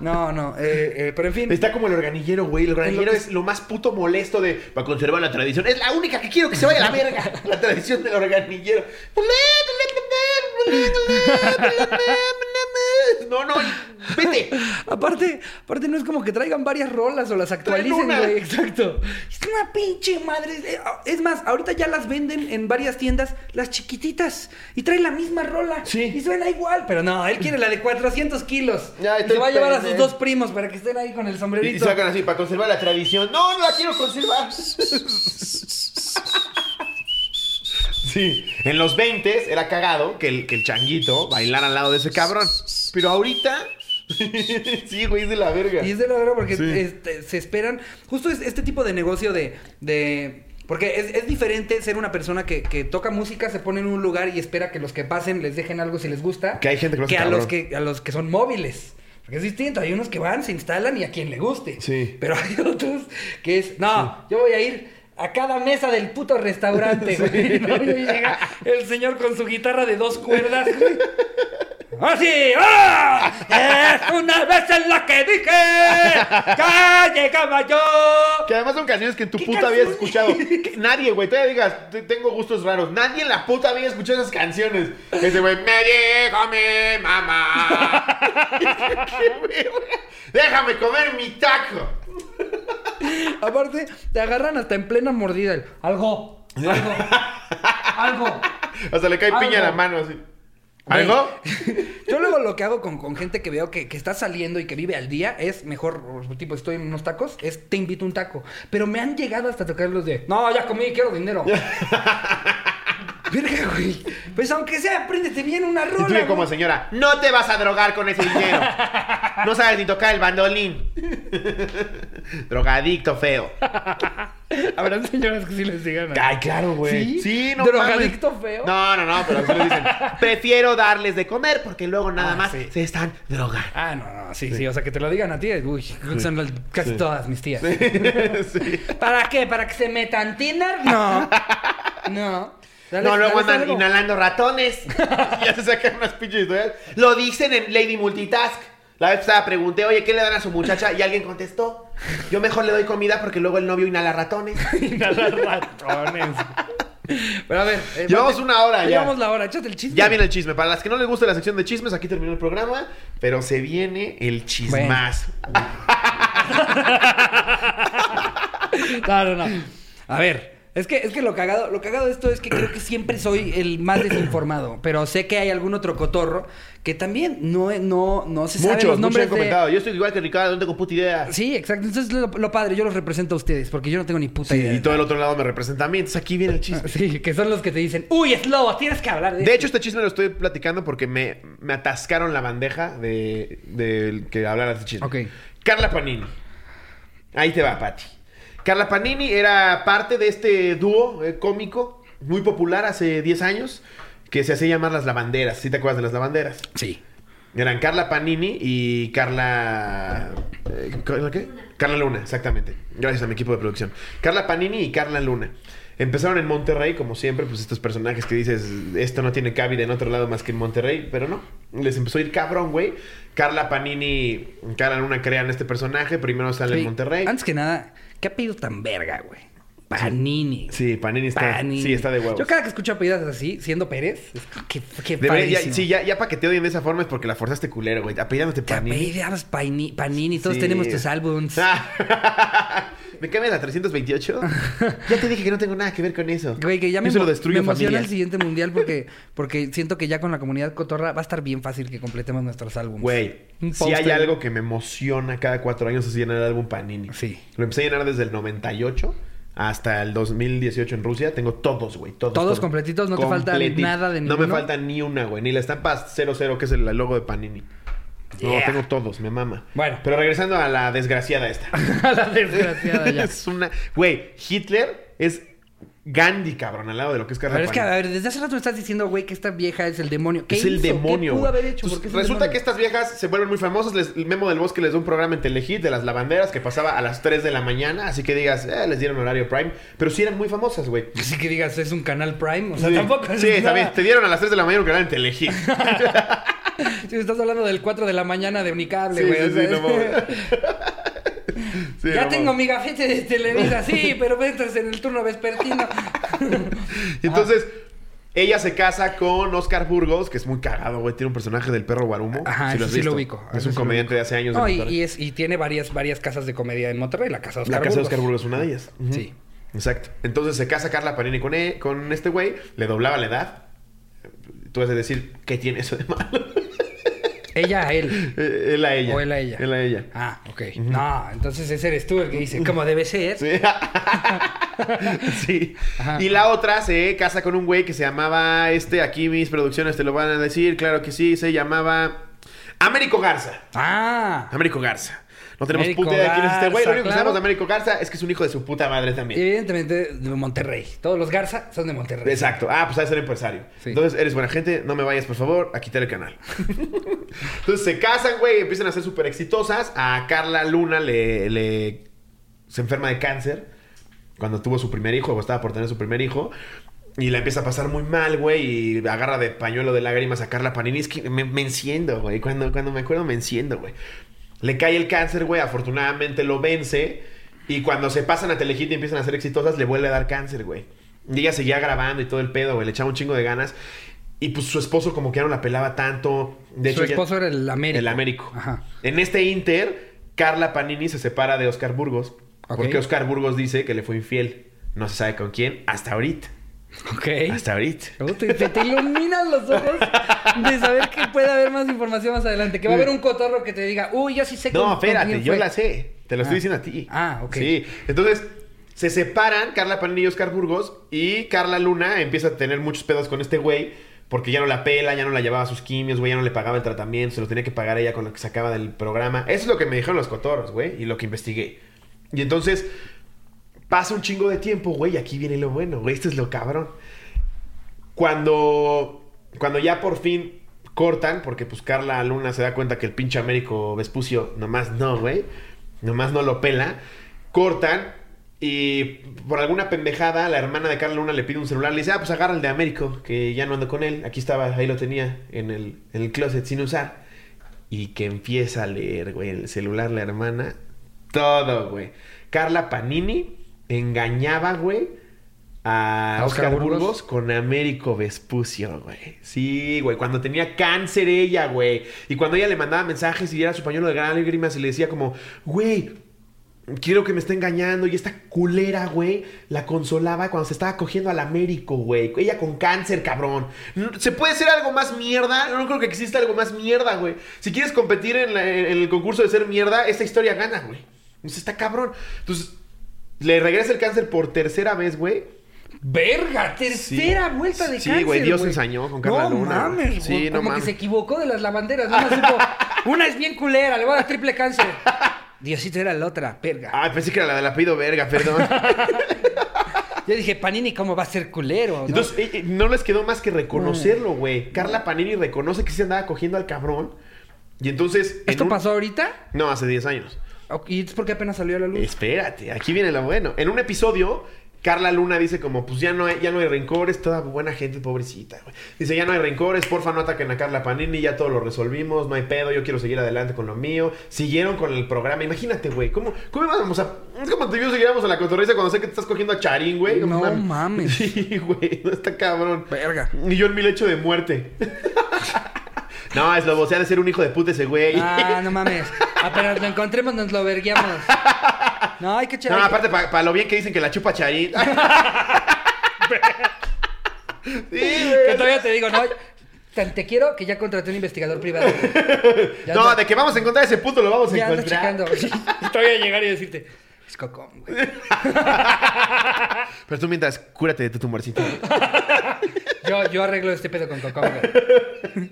No, no, eh, eh, pero en fin. Está como el organillero, güey. El organillero que- es lo más puto molesto de para conservar la tradición. Es la única que quiero que se vaya a la verga. [LAUGHS] La tradición del organillero. No, no, vete. Aparte, aparte no es como que traigan varias rolas o las actualicen, güey. Exacto. Es una pinche madre. Eh, Es más, ahorita ya las venden en varias tiendas, las chiquititas. Y traen la misma rola. Sí. Y suena igual. Pero no, él quiere la de 400 kilos. Ya, y se va a llevar a sus dos primos para que estén ahí con el Y sombrerito. sacan así para conservar la tradición. No, no la quiero conservar. [LAUGHS] Sí, en los 20 era cagado que el, que el changuito bailara al lado de ese cabrón. Pero ahorita. [LAUGHS] sí, güey, es de la verga. Y es de la verdad porque Sí. este, se esperan. Justo es este tipo de negocio de. de porque es, es diferente ser una persona que, que toca música, se pone en un lugar y espera que los que pasen les dejen algo si les gusta. Que hay gente que lo hace a los que a los que son móviles. Porque es distinto. Hay unos que van, se instalan y a quien le guste. Sí. Pero [LAUGHS] hay otros que es. No, yo voy a ir. A cada mesa del puto restaurante, [LAUGHS] güey. ¿no? Y llega el señor con su guitarra de dos cuerdas, güey. ¡Así! ¡Ah! ¡Es una vez en la que dije que llegaba yo! Que además son canciones que en tu ¿Qué puta canciones? escuchado. Que nadie, güey, todavía digas, "Te- tengo gustos raros. Nadie en la puta vida escuchado esas canciones. Ese güey, me dijo mi mamá. [LAUGHS] [LAUGHS] Déjame comer mi taco. [LAUGHS] Aparte, te agarran hasta en plena mordida. el, algo, algo, algo. [LAUGHS] Hasta le cae piña en la mano así. ¿Algo? [LAUGHS] Yo luego lo que hago con, con gente que veo que, que está saliendo y que vive al día es mejor, tipo, estoy en unos tacos, es te invito un taco. Pero me han llegado hasta tocar los de, no, ya comí, quiero dinero. Verga, güey. Pues aunque sea, apréndete bien una Y tú rola. que como señora, no te vas a drogar con ese dinero. [LAUGHS] No sabes ni tocar el bandolín. [LAUGHS] Drogadicto feo. Habrán señoras que sí les digan. Ay, claro, güey. ¿Sí? no ¿Drogadicto mames. feo? No, no, no, pero así le dicen. [LAUGHS] Prefiero darles de comer porque luego nada Ah, más sí. se están drogando. Ah, no, no, sí, sí, o sea, que te lo digan a ti, uy, son las- casi Sí. todas mis tías. Sí. ¿Para qué? ¿Para que se metan Tinder? No. No. Dale- No, luego andan algo. inhalando ratones. [LAUGHS] ya se sacan unas pinches historias. Lo dicen en Lady Multitask. La vez pasada pregunté, oye, ¿qué le dan a su muchacha? Y alguien contestó, yo mejor le doy comida porque luego el novio inhala ratones. [LAUGHS] Inhalar ratones. Pero a ver. eh, Llevamos Mate, una hora ya. Llevamos la hora, échate el chisme. Ya viene el chisme. Para las que no les gusta la sección de chismes, aquí terminó el programa. Pero se viene el chismazo. [LAUGHS] No, no, no. A ver. Es que, es que lo cagado, lo cagado de esto es que creo que siempre soy el más desinformado. Pero sé que hay algún otro cotorro que también no, no, no se sabe Muchos, los muchos nombres han de- comentado. Yo estoy igual que Ricardo, no tengo puta idea. Sí, exacto. Entonces lo, lo padre, yo los represento a ustedes, porque yo no tengo ni puta Sí, idea. y todo el otro lado me representa a mí. Entonces aquí viene el chisme. [LAUGHS] Sí, que son los que te dicen, uy, es lobo, tienes que hablar de De hecho, este chisme lo estoy platicando porque me, me atascaron la bandeja de, del que hablara de este chisme. Ok. Carla Panini. Ahí te va, Pati. Carla Panini era parte de este dúo eh, cómico muy popular hace 10 años que se hacía llamar Las Lavanderas. ¿Sí te acuerdas de Las Lavanderas? Sí. Eran Carla Panini y Carla... eh, ¿Carla qué? Carla Luna, exactamente. Gracias a mi equipo de producción. Carla Panini y Carla Luna. Empezaron en Monterrey, como siempre, pues estos personajes que dices, esto no tiene cabida en otro lado más que en Monterrey, pero no. Les empezó a ir cabrón, güey. Carla Panini y Carla Luna crean este personaje, primero sale en. Monterrey. Antes que nada, ¿qué apellido tan verga, güey? Panini. Sí, Panini está, Panini. sí, está de huevos. Yo cada que escucho apellidos así, siendo Pérez, es que, que Debería- ya- padrísimo. sí, ya, ya para que te odien de esa forma es porque la forzaste culero, güey. Apellidándote Te Panini. apellidas Panini, Panini, todos Sí. tenemos tus álbums. [LAUGHS] ¿Me cambias a 328? [LAUGHS] ya te dije que no tengo nada que ver con eso. Güey, que ya me, lo destruyo me emociona el siguiente mundial porque, porque siento que ya con la comunidad cotorra va a estar bien fácil que completemos nuestros álbumes. Güey, si hay algo que me emociona cada cuatro años es llenar el álbum Panini. Sí. Lo empecé a llenar desde el 98 hasta el 2018 en Rusia. Tengo todos, güey. Todos, ¿Todos completitos? ¿No te falta nada de No me ninguno? falta ni una, güey. Ni la estampa 00, que es el logo de Panini. No, tengo todos, me mama. Bueno. Pero regresando a la desgraciada esta. [LAUGHS] A la desgraciada ya. [LAUGHS] es una... Güey, Hitler es Gandhi, cabrón, al lado de lo que es Carla Pero es que, a ver, desde hace rato me estás diciendo, güey, que esta vieja es el demonio. ¿Qué Es el hizo? demonio. ¿Qué pudo güey. haber hecho? Entonces, ¿Por qué es el resulta que estas viejas se vuelven muy famosas. Les, el Memo del Bosque les da un programa en Telehit de las lavanderas que pasaba a las 3 de la mañana. Así que digas, eh, les dieron horario prime. Pero sí eran muy famosas, güey. [LAUGHS] Así que digas, es un canal Prime. O sea, Sí. tampoco es Sí, nada. también. Te dieron a las 3 de la mañana un canal en Telehit. [LAUGHS] Si estás hablando del 4 de la mañana de Unicable, Sí, güey. sí, sí, no. [LAUGHS] [LAUGHS] Sí, ya tengo mi gafete de Televisa, sí, [LAUGHS] pero entras en el turno vespertino. [LAUGHS] Entonces, ella se casa con Oscar Burgos, que es muy cagado, güey. Tiene un personaje del perro Guarumo. Ajá, si has sí lo ubico. Es un lo comediante de hace años. de y, Monterrey. y es, y tiene varias, varias casas de comedia en Monterrey. La casa de La Oscar casa de Burgos. Oscar Burgos es una de ellas. Ujú. Sí. Exacto. Entonces se casa Carla Panini con, e- con este güey, le doblaba la edad. Tú vas a decir, ¿qué tiene eso de malo? Ella a él. Eh, él a ella. O él a ella. Él a ella. Ah, ok. No, entonces ese eres tú el que dice, como debe ser. Sí. [LAUGHS] Sí. Y la otra se casa con un güey que se llamaba, este, aquí mis producciones te lo van a decir, claro que sí, se llamaba Américo Garza. Ah. Américo Garza. No tenemos Américo puta idea de quién es este güey. Lo único que claro. sabemos de Américo Garza es que es un hijo de su puta madre también. Evidentemente de Monterrey. Todos los Garza son de Monterrey. Exacto. Ah, pues ha de ser empresario. Sí. Entonces, eres buena gente, no me vayas, por favor, a quitar el canal. [LAUGHS] Entonces se casan, güey, empiezan a ser súper exitosas. A Carla Luna le, le- se enferma de cáncer cuando tuvo su primer hijo, o estaba por tener su primer hijo. Y la empieza a pasar muy mal, güey. Y agarra de pañuelo de lágrimas a Carla Panini. Es que me, me enciendo, güey. Cuando, cuando me acuerdo me enciendo, güey. Le cae el cáncer, güey. Afortunadamente lo vence. Y cuando se pasan a Telehit y empiezan a ser exitosas, le vuelve a dar cáncer, güey. Y ella seguía grabando y todo el pedo, güey. Le echaba un chingo de ganas. Y pues su esposo como que ya no la pelaba tanto. De Su hecho, ya- esposo era el Américo. el Américo. Ajá. En este Inter, Carla Panini se separa de Oscar Burgos. Porque Oscar Burgos dice que le fue infiel. No se sabe con quién hasta ahorita. Ok. Hasta ahorita. Te, te- iluminan los ojos de saber que puede haber más información más adelante. Que va a haber un cotorro que te diga, uy, yo sí sé No, con- con espérate, yo fue". la sé. Te lo Ah. estoy diciendo a ti. Ah, ok. Sí. Entonces, se separan Carla Panini y Oscar Burgos. Y Carla Luna empieza a tener muchos pedos con este güey. Porque ya no la pela, ya no la llevaba a sus quimios, güey, ya no le pagaba el tratamiento, se lo tenía que pagar ella con lo que sacaba del programa. Eso es lo que me dijeron los cotorros, güey, y lo que investigué. Y entonces, pasa un chingo de tiempo, güey, y aquí viene lo bueno, güey, esto es lo cabrón. Cuando, cuando ya por fin cortan, porque pues Carla Luna se da cuenta que el pinche Américo Vespucio nomás no, güey, nomás no lo pela, cortan y por alguna pendejada la hermana de Carla Luna le pide un celular, le dice, ah, pues agarra el de Américo, que ya no ando con él, aquí estaba, ahí lo tenía en el, el closet sin usar. Y que empieza a leer, güey, el celular la hermana, todo, güey. Carla Panini engañaba, güey, a ¿A Oscar Oscar Burgos? Burgos con Américo Vespucio, güey. Sí, güey. Cuando tenía cáncer ella, güey. Y cuando ella le mandaba mensajes y era su pañuelo de gran lágrimas y le decía como, güey, quiero que me esté engañando. Y esta culera, güey, la consolaba cuando se estaba cogiendo al Américo, güey. Ella con cáncer, cabrón. ¿Se puede hacer algo más mierda? No creo que exista algo más mierda, güey. Si quieres competir en, la- en el concurso de ser mierda, esta historia gana, güey. Entonces está cabrón. Entonces, le regresa el cáncer por tercera vez, güey. Verga, tercera Sí. vuelta de Sí, cáncer. güey, Dios ensañó con Carla no Luna. Mames, Sí, no Como mames. que se equivocó de las lavanderas. Supo, [LAUGHS] una es bien culera, le voy a dar triple cáncer. Diosito era la otra, verga. Ay, pensé que era la del apellido verga, perdón. [LAUGHS] Yo dije, Panini, ¿cómo va a ser culero? no? Entonces, eh, eh, no les quedó más que reconocerlo, güey. Carla Panini reconoce que se andaba cogiendo al cabrón. Y entonces. en ¿Esto un- pasó ahorita? No, hace 10 años. ¿Y es porque apenas salió a la luz? Espérate, aquí viene lo bueno. En un episodio, Carla Luna dice como, pues ya no hay, ya no hay rencores, toda buena gente, pobrecita, güey. Dice, ya no hay rencores, porfa no ataquen a Carla Panini, ya todo lo resolvimos, no hay pedo, yo quiero seguir adelante con lo mío. Siguieron con el programa, imagínate, güey, ¿cómo, cómo íbamos a... Es como te digo, seguiríamos a la cotorriza cuando sé que te estás cogiendo a Charín, güey. No mames. [LAUGHS] Sí, güey, no está cabrón. Verga. Y yo en mi lecho de muerte. [LAUGHS] no, es lobo, se ha de ser un hijo de puta ese güey. Ah, no mames. [LAUGHS] Apenas lo encontremos, nos lo verguiamos. No, hay que echar. No, aparte, para lo bien que dicen que la chupa Charín. [LAUGHS] sí, Que todavía te digo, no. Tan te quiero que ya contraté un investigador privado. [LAUGHS] Ya No, de que vamos a encontrar ese puto lo vamos a Ya ando encontrar. checando. Todavía llegar y decirte, es cocón, güey. Pero tú mientras, cúrate de tu tumorcito. Yo, yo arreglo este pedo con cocón, güey.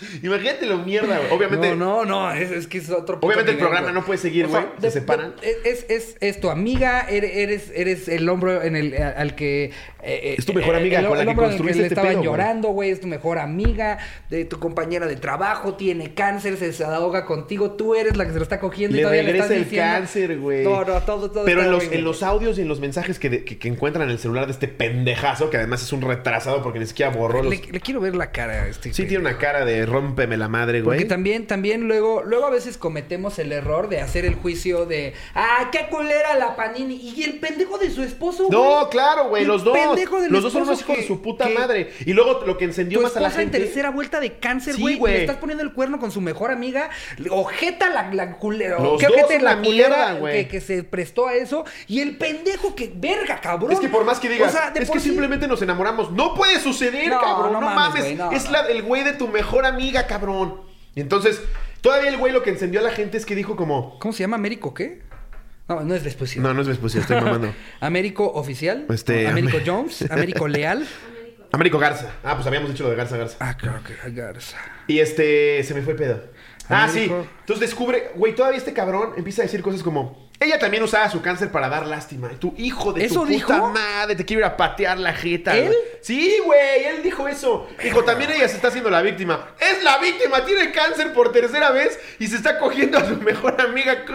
[LAUGHS] Imagínate lo mierda, güey. Obviamente, No, no, no, es, es que es otro obviamente el nivel, programa güey. no puede seguir, O sea, güey. Se de- separan. de- es, es, es tu amiga, eres, eres, eres el hombro en el, al que... eh, Es tu mejor amiga el, con la que construiste le este estaban pedo, llorando, güey. Es tu mejor amiga, de tu compañera de trabajo, tiene cáncer, se desahoga contigo. Tú eres la que se lo está cogiendo y Le todavía le regresa estás el diciendo... cáncer, güey. No, no, todo, todo Pero en los, en los audios y en los mensajes que, de- que, que encuentran en el celular de este pendejazo, que además es un retrasado porque ni siquiera borró los... Le, le quiero ver la cara a este. Sí tiene una cara de rómpeme la madre, Porque güey. también, también luego, luego a veces cometemos el error de hacer el juicio de, ah, qué culera la Panini. Y el pendejo de su esposo, güey. No, claro, güey, los dos. Del Los dos son unos hijos de su puta que- madre. Y luego lo que encendió más a la esposa en gente. tercera vuelta de cáncer, güey. Le estás poniendo el cuerno con su mejor amiga. Ojeta la, la culera. Los dos ojete son la mierda, güey. que, que se prestó a eso. Y el pendejo que, verga, cabrón. Es que por más que digas, O sea, de es que sí- simplemente nos enamoramos. No puede suceder, No, cabrón. No, no mames. no, es la, el güey de tu mejor amiga, cabrón. Entonces, todavía el güey lo que encendió a la gente es que dijo como. ¿Cómo se llama? ¿Américo qué? No, no es después. No, no es Vespucio, estoy mamando. [LAUGHS] Américo Oficial. Este, Américo Am- Jones. [LAUGHS] Américo Leal. Américo Garza. Ah, pues habíamos dicho lo de Garza Garza. Ah, claro que Garza. Y este, se me fue el pedo. Ah, sí. Entonces descubre, güey, todavía este cabrón empieza a decir cosas como, Ella también usaba su cáncer para dar lástima. Tu hijo de ¿Eso tu puta dijo? madre te quiere ir a patear la jeta. ¿Él? güey. Sí, güey, él dijo eso. Dijo, también ella se está haciendo la víctima. Es la víctima, tiene cáncer por tercera vez y se está cogiendo a su mejor amiga.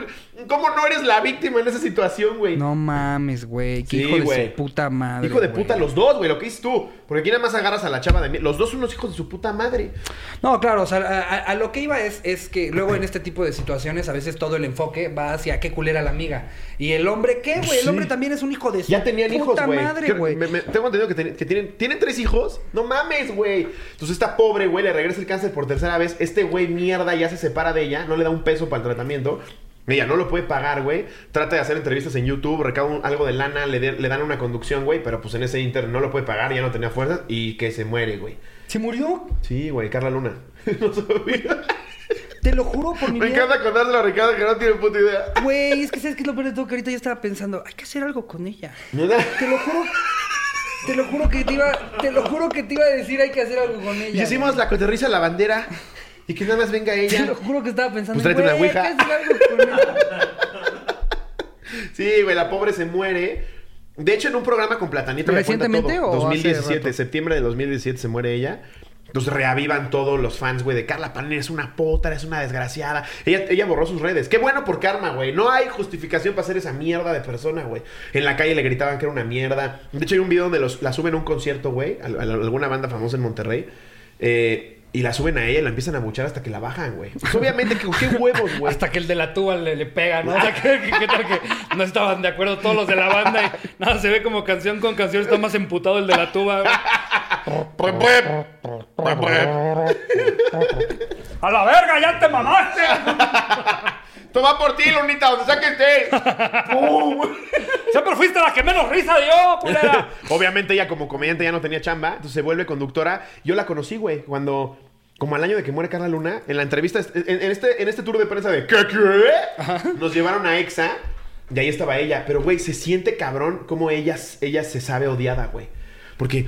¿Cómo no eres la víctima en esa situación, güey? No mames, güey. Qué Sí, hijo de su puta madre. Hijo de güey. puta, los dos, güey, lo que dices tú. Porque aquí nada más agarras a la chava de mí. Los dos son unos hijos de su puta madre. No, claro, o sea, a, a- a lo que iba es, es que luego en este tipo de situaciones a veces todo el enfoque va hacia qué culera la amiga. Y el hombre, ¿qué, güey? El hombre también es un hijo de su Ya tenían hijos, puta güey. madre, Creo- güey. me- me- Tengo entendido que, ten- que tienen, tienen tres hijos. No mames, güey. Entonces esta pobre, güey, le regresa el cáncer por tercera vez. Este güey mierda ya se separa de ella. No le da un peso para el tratamiento. Ella no lo puede pagar, güey. Trata de hacer entrevistas en YouTube, recauda un- algo de lana, le, de- le dan una conducción, güey. Pero pues en ese inter no lo puede pagar, ya no tenía fuerzas. Y que se muere, güey. ¿Se murió? Sí, güey, Carla Luna. [LAUGHS] no sabía. Te lo juro por mi Me vida. encanta contárselo a Ricardo que no tiene puta idea. Güey, es que sabes qué es lo peor de todo que ahorita yo estaba pensando, hay que hacer algo con ella. ¿Neta? Te lo juro. Te lo juro que te iba, te lo juro que te iba a decir hay que hacer algo con ella. Y hicimos la coterriza la bandera. Y que nada más venga Te ella. lo juro que estaba pensando. Pues tráete una güey, hay que ouija. hacer algo con ella. [LAUGHS] Sí, güey, la pobre se muere. De hecho, en un programa con Platanito le cuenta ¿Recientemente todo. o hace 2017, rato? septiembre de 2017 se muere ella. Entonces reavivan todos los fans, güey, de Carla Panini es una puta, es una desgraciada. Ella, ella borró sus redes. Qué bueno por Karma, güey. No hay justificación para ser esa mierda de persona, güey. En la calle le gritaban que era una mierda. De hecho, hay un video donde los, la suben a un concierto, güey, a alguna banda famosa en Monterrey. Eh, y la suben a ella y la empiezan a buchar hasta que la bajan, güey. Pues obviamente, que, ¿qué huevos, güey? Hasta que el de la tuba le, le pega, ¿no? O sea, ¿qué, qué- qué tal que no estaban de acuerdo todos los de la banda y nada, se ve como canción con canción, está más emputado el de la tuba. ¡A la verga, ya te mamaste! Toma por ti, Lunita, donde sea que estés. Siempre fuiste la que menos risa dio, culera. [LAUGHS] Obviamente ella como comediante ya no tenía chamba, entonces se vuelve conductora. Yo la conocí, güey, cuando... Como al año de que muere Carla Luna, en la entrevista, en, en este, en este tour de prensa de ¿Qué, qué? Nos llevaron a EXA y ahí estaba ella. Pero, güey, se siente cabrón como ella, ella se sabe odiada, güey. Porque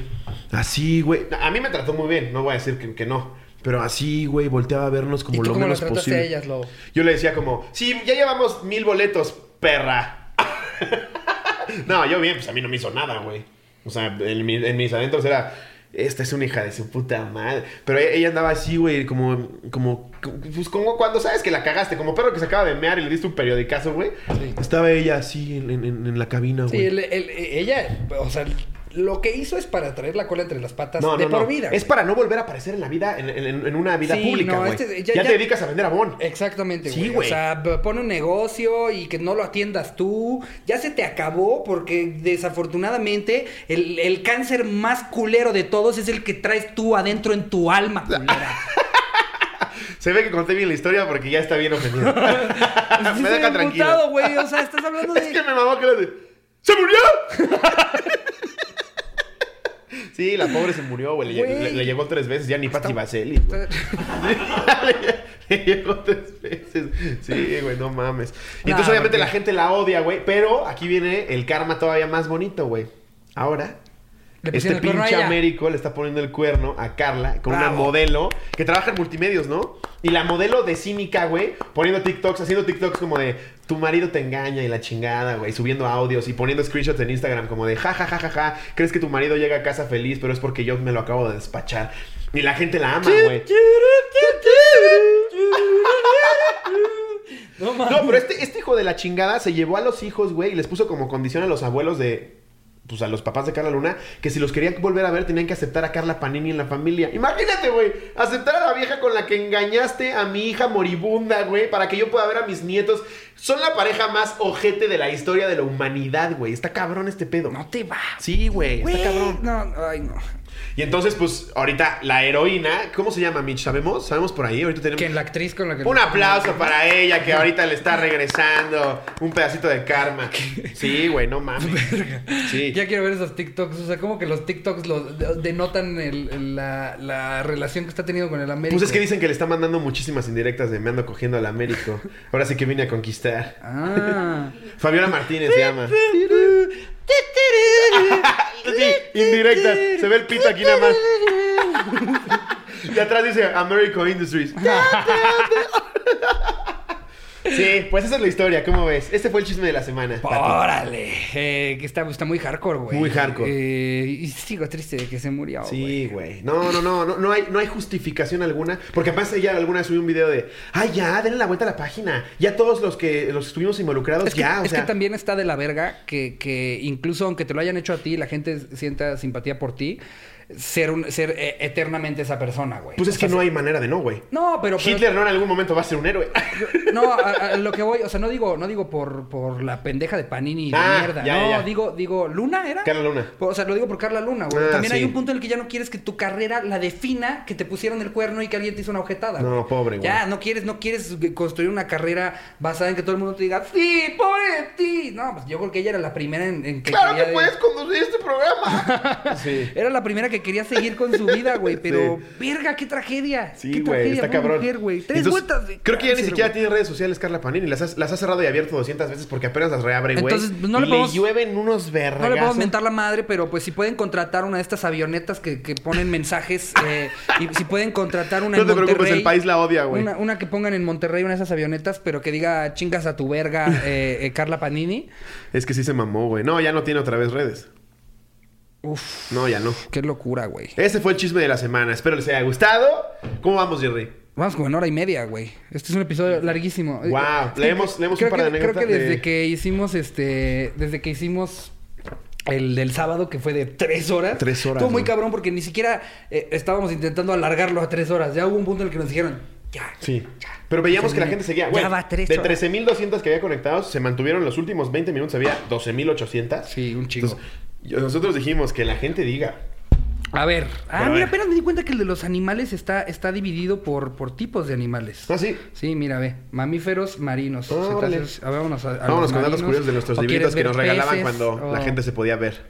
así, güey, a mí me trató muy bien, no voy a decir que, que no. Pero así, güey, volteaba a vernos como ¿Y tú lo cómo menos lo posible. a ellas, Lobo? Yo le decía como, sí, ya llevamos mil boletos, perra. [LAUGHS] no, yo bien, pues a mí no me hizo nada, güey. O sea, en, mi- en mis adentros era, esta es una hija de su puta madre. Pero e- ella andaba así, güey, como, como, pues como cuando sabes que la cagaste, como perro que se acaba de mear y le diste un periodicazo, güey. Sí. Estaba ella así en, en- en la cabina, Sí, güey. el- el- ella, o sea, lo que hizo es para traer la cola entre las patas no, de no, por no. vida. Es güey. para no volver a aparecer en la vida, en, en- en una vida Sí, pública, güey. este- ya, ya- te dedicas a vender abón. Exactamente, Sí, güey. güey. O sea, pon un negocio y que no lo atiendas tú. Ya se te acabó porque desafortunadamente el, el cáncer más culero de todos es el que traes tú adentro en tu alma, [LAUGHS] culera. Se ve que conté bien la historia porque ya está bien ofendido. [LAUGHS] Sí, me deja tranquilo. güey. O sea, estás hablando de... Es que me mamó que le de, ¡Se murió! [LAUGHS] sí, la pobre se murió, güey. Le, Güey. le- le llegó tres veces, ya ni Patti Vaseli. güey. [LAUGHS] le llegó tres veces. Sí, güey, no mames. Y Nah, entonces, obviamente, porque- la gente la odia, güey. Pero aquí viene el karma todavía más bonito, güey. Ahora. Este pinche. Américo le está poniendo el cuerno a Carla con una modelo que trabaja en multimedios, ¿no? Y la modelo de cínica, güey, poniendo TikToks, haciendo TikToks como de tu marido te engaña y la chingada, güey, subiendo audios y poniendo screenshots en Instagram como de ja, ja, ja, ja, ja, crees que tu marido llega a casa feliz, pero es porque yo me lo acabo de despachar. Y la gente la ama, güey. No. [LAUGHS] No, pero este, este hijo de la chingada se llevó a los hijos, güey, y les puso como condición a los abuelos de. Pues a los papás de Carla Luna, que si los querían volver a ver, tenían que aceptar a Carla Panini en la familia. Imagínate, güey, aceptar a la vieja con la que engañaste a mi hija moribunda, güey, para que yo pueda ver a mis nietos. Son la pareja más ojete de la historia de la humanidad, güey. Está cabrón este pedo. No te va. Sí, güey, está cabrón. No, ay, no. Y entonces, pues, ahorita la heroína, ¿cómo se llama, Mitch? ¿Sabemos? ¿Sabemos por ahí? Ahorita tenemos. Que la actriz con la que... Un aplauso para [LAUGHS] ella que ahorita le está regresando un pedacito de karma. Sí, güey, no mames. Sí. Ya quiero ver esos TikToks. O sea, como que los TikToks los de- denotan el- la, la relación que está teniendo con el América. Pues es que dicen que le está mandando muchísimas indirectas de me ando cogiendo al Américo. Ahora sí que vine a conquistar. Ah. [LAUGHS] Fabiola Martínez se llama. Sí, indirectas. Se ve el pito aquí nada más. [LAUGHS] Y atrás dice Americo Industries. [LAUGHS] Sí, pues esa es la historia, ¿cómo ves? Este fue el chisme de la semana. Órale, eh, que está, está muy hardcore, güey. Muy hardcore. Eh, y sigo triste de que se murió, Sí, güey. No, no, no, no, no hay, no hay justificación alguna. Porque además ella alguna vez subió un video de, ay, ya, denle la vuelta a la página. Ya todos los que los que estuvimos involucrados, Es que, ya, o es sea. que también está de la verga que, que incluso aunque te lo hayan hecho a ti, la gente sienta simpatía por ti, ser, un, ser eh, eternamente esa persona, güey. Pues es O que sea, no hay manera de no, güey. No, pero... pero- Hitler no en algún momento va a ser un héroe. [LAUGHS] No, a, a lo que voy, o sea, no digo, no digo por, por la pendeja de Panini de Ah, mierda. ya, no, ya, digo, digo, ¿Luna era? Carla Luna. O sea, lo digo por Carla Luna, güey. Ah, También hay un punto en el que ya no quieres que tu carrera la defina, que te pusieron el cuerno y que alguien te hizo una objetada. No, güey. pobre, güey. Ya, no quieres, no quieres construir una carrera basada en que todo el mundo te diga, sí, pobre de ti. No, pues yo creo que ella era la primera en, en que quería de- conducir este programa. [LAUGHS] sí. Era la primera que quería seguir con su vida, güey. [LAUGHS] Pero, verga, qué tragedia. Sí, qué güey, tragedia, está cabrón. mujer, güey. Tres Entonces, vueltas de Creo que ya ni siquiera güey. tiene redes sociales Carla Panini. Las, has- las ha cerrado y abierto 200 veces porque apenas las reabre, güey. Entonces, pues, no y le podemos- llueven unos vergas. No le puedo mentar la madre, pero pues si pueden contratar una de estas avionetas que, que ponen mensajes [LAUGHS] eh, y si pueden contratar una No en te preocupes, Monterrey, el país la odia, güey. Una, una que pongan en Monterrey, una de esas avionetas, pero que diga chingas a tu verga, [LAUGHS] eh, eh, Carla Panini. Es que sí se mamó, güey. No, ya no tiene otra vez redes. Uf, No, ya no. qué locura, güey. Ese fue el chisme de la semana. Espero les haya gustado. ¿Cómo vamos, Jerry? Vamos como en hora y media, güey. Este es un episodio larguísimo. Eh, Leemos- leemos creo un par de que- Creo que anécdotas desde de- que hicimos este... Desde que hicimos... El del sábado, que fue de tres horas. Tres horas, Estuvo muy cabrón porque ni siquiera eh, estábamos intentando alargarlo a tres horas. Ya hubo un punto en el que nos dijeron, ya. Sí. ya. Pero veíamos que la gente seguía. va Güey, tres de horas. 13.200 que había conectados, se mantuvieron los últimos 20 minutos. Había 12.800. Sí, un chingo. Entonces, nosotros dijimos que la gente diga. A ver. Ah, mira, ver. apenas me di cuenta que el de los animales está, está dividido por, por tipos de animales. Ah, sí. Sí, mira, ve. Mamíferos marinos. Órale. Cetáceos. A ver, vámonos a, a Vámonos los con datos curiosos de nuestros ¿O libritos que nos regalaban cuando la O- gente se podía ver.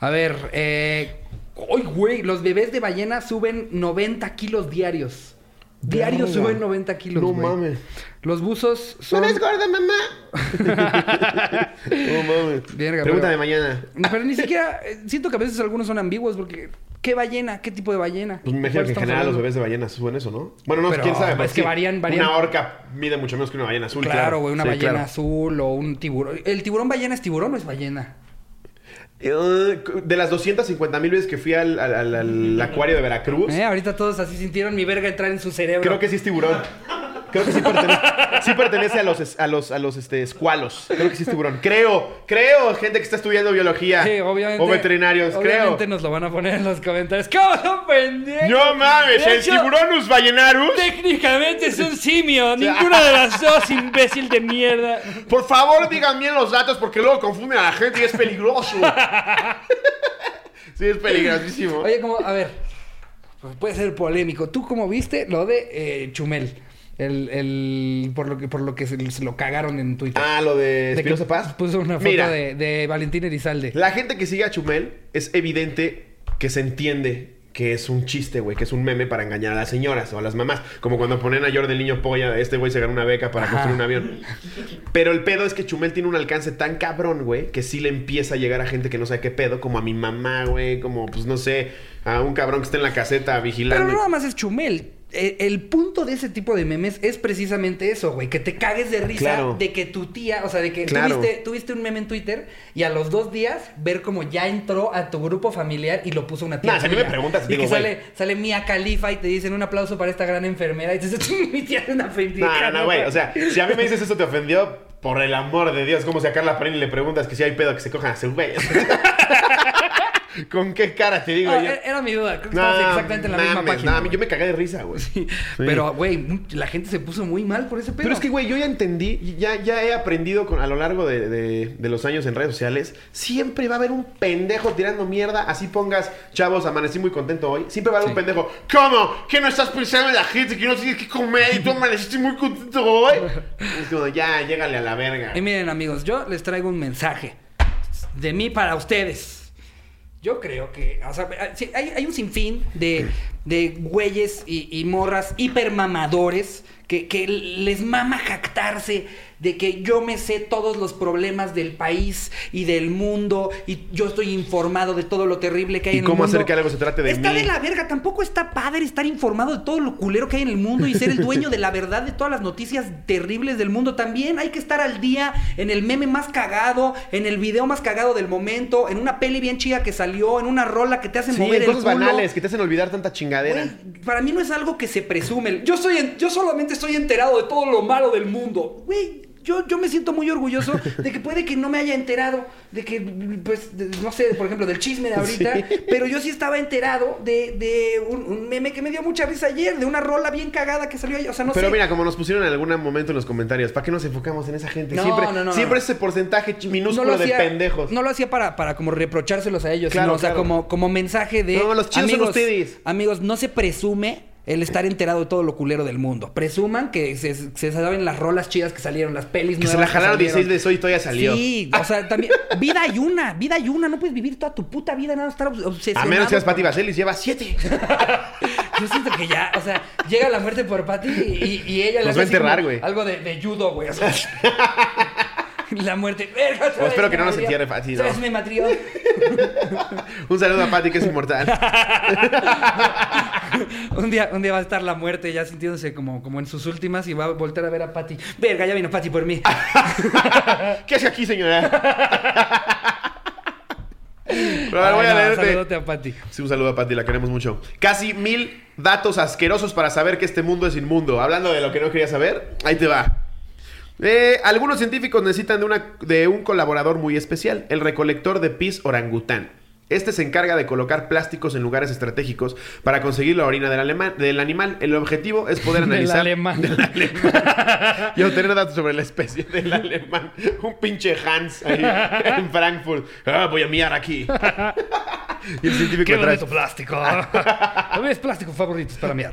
A ver, eh... ¡Ay, güey! Los bebés de ballena suben 90 kilos diarios. Diarios suben 90 kilos, No güey. mames. Los buzos son... gorda, mamá? [LAUGHS] no mames. Pero- de mañana. Pero ni siquiera... eh, Siento que a veces algunos son ambiguos porque... ¿Qué ballena? ¿Qué tipo de ballena? Pues me imagino ¿Cuál que en general los bebés de ballenas suben eso, ¿no? Bueno, no, Pero, quién sabe. es que sí, varían- varían. Una orca mide mucho menos que una ballena azul. Claro, güey, una Sí, ballena claro. azul o un tiburón. ¿El tiburón ballena es tiburón o es ballena? Eh, de las 250 mil veces que fui al, al- al- al acuario de Veracruz, Eh, ahorita todos así sintieron mi verga entrar en su cerebro. creo que sí es tiburón. [LAUGHS] Creo que sí pertenece, sí pertenece a los, a los, a los este, escualos. Creo que sí es tiburón. Creo, creo, gente que está estudiando biología. Sí, obviamente. O veterinarios, Obviamente creo. nos lo van a poner en los comentarios. ¿Cómo son pendejos? No mames, De el hecho, tiburonus ballenarus. Técnicamente es un simio. [LAUGHS] Ninguna de las dos, imbécil de mierda. Por favor, digan bien los datos porque luego confunden a la gente y es peligroso. sí, es peligrosísimo. Oye, como, a ver, pues puede ser polémico. ¿Tú cómo viste lo de eh, Chumel? El, el, por lo que, por lo que se, se lo cagaron en Twitter. Ah, lo de De Espinosa Paz. Puso una foto Mira, de, de Valentín Elizalde. La gente que sigue a Chumel es evidente que se entiende que es un chiste, güey, que es un meme para engañar a las señoras o a las mamás. Como cuando ponen a Jordi el niño polla, este güey se ganó una beca para Ajá. construir un avión. Pero el pedo es que Chumel tiene un alcance tan cabrón, güey, que sí le empieza a llegar a gente que no sabe qué pedo, como a mi mamá, güey, como, pues no sé, a un cabrón que está en la caseta Pero vigilando. no nada más es Chumel. Eh, El punto de ese tipo de memes es precisamente eso, güey. Que te cagues de risa Claro. de que tu tía, o sea, de que Claro. tuviste, tuviste un meme en Twitter y a los dos días ver como ya entró a tu grupo familiar y lo puso una tía. Nah, si a mí me preguntas, y digo, que güey. sale, sale Mia Khalifa y te dicen un aplauso para esta gran enfermera y te dicen, [LAUGHS] mi tía es una no, no, güey. O sea, si a mí me dices eso te ofendió, por el amor de Dios, como si a Carla Perini le preguntas que si hay pedo que se cojan a su güey. [LAUGHS] ¿Con qué cara te digo Ah, yo? era, era mi duda. Creo que estabas exactamente en la misma página. güey. yo me cagué de risa, güey. Pero, güey, la gente se puso muy mal por ese pedo. Pero es que, güey, yo ya entendí, ya, ya he aprendido con, a lo largo de, de- de los años en redes sociales, siempre va a haber un pendejo tirando mierda, así pongas, chavos, amanecí muy contento hoy, siempre va a haber un pendejo, ¿cómo? ¿Que no estás pensando en la gente que no tienes que comer y tú amaneciste muy contento hoy? es como, ya, llégale a la verga. Y miren, amigos, yo les traigo un mensaje de mí para ustedes. Yo creo que, o sea, hay, hay un sinfín de, de güeyes y, y morras hipermamadores que, que les mama jactarse de que yo me sé todos los problemas del país y del mundo y yo estoy informado de todo lo terrible que hay ¿Y en cómo el mundo. hacer que algo se trate de está mí? de la verga, tampoco está padre estar informado de todo lo culero que hay en el mundo y ser el dueño de la verdad de todas las noticias terribles del mundo. También hay que estar al día en el meme más cagado, en el video más cagado del momento, en una peli bien chida que salió, en una rola que te hacen Sí, mover cosas el culo. banales que te hacen olvidar tanta chingadera. Güey, para mí no es algo que se presume. Yo soy en- yo solamente estoy enterado de todo lo malo del mundo. Güey, yo, yo me siento muy orgulloso [LAUGHS] de que puede que no me haya enterado de que, pues, de- no sé, por ejemplo, del chisme de ahorita, Sí. pero yo sí estaba enterado de, de un, un meme que me dio mucha risa ayer, de una rola bien cagada que salió ayer. O sea, no Pero sé. mira, como nos pusieron en algún momento en los comentarios, ¿para qué nos enfocamos en esa gente? No, siempre no, no, siempre ese porcentaje minúsculo lo de pendejos. No lo hacía para, para como reprochárselos a ellos, Claro, sino, o sea, como, como mensaje de. No, los chidos son amigos, ustedes. Amigos, no se presume el estar enterado de todo lo culero del mundo. Presuman que se, se saben las rolas chidas que salieron, las pelis que se nuevas la jalaron salieron. 16 veces hoy y todavía salió. Sí, o sea, también. Vida hay una, vida hay una. No puedes vivir toda tu puta vida nada más estar obs- obsesionado. A menos que seas Pati Vaselis, lleva 7. [LAUGHS] Yo siento que ya, o sea, llega la muerte por Patty y, y ella le Nos hace va a enterrar, güey. Algo de, de judo, güey. o sea, [LAUGHS] [LAUGHS] la muerte. Verga, [LAUGHS] otra O espero que no nos entierre Otra ¿no? me matrió. [LAUGHS] Un saludo a Pati, que es inmortal. un, día, un día va a estar la muerte ya sintiéndose como, como en sus últimas y va a voltear a ver a Patty. Verga, ya vino Patty por mí. ¿Qué hace aquí, señora? Pero a ver, voy a leerte. saludote a Patty. Sí, un saludo a Pati, la queremos mucho. Casi mil datos asquerosos para saber que este mundo es inmundo. Hablando de lo que no quería saber, ahí te va. Eh, algunos científicos necesitan de, una, de un colaborador muy especial, el recolector de pis orangután. Este se encarga de colocar plásticos en lugares estratégicos para conseguir la orina del, alema- del animal. El objetivo es poder [LAUGHS] Del analizar... alemán. Del alemán. y obtener datos sobre la especie del alemán. Un pinche Hans ahí en Frankfurt. Ah, voy a miar aquí. [LAUGHS] y el científico Qué bonito plástico. [LAUGHS] Mis plásticos favoritos para miar.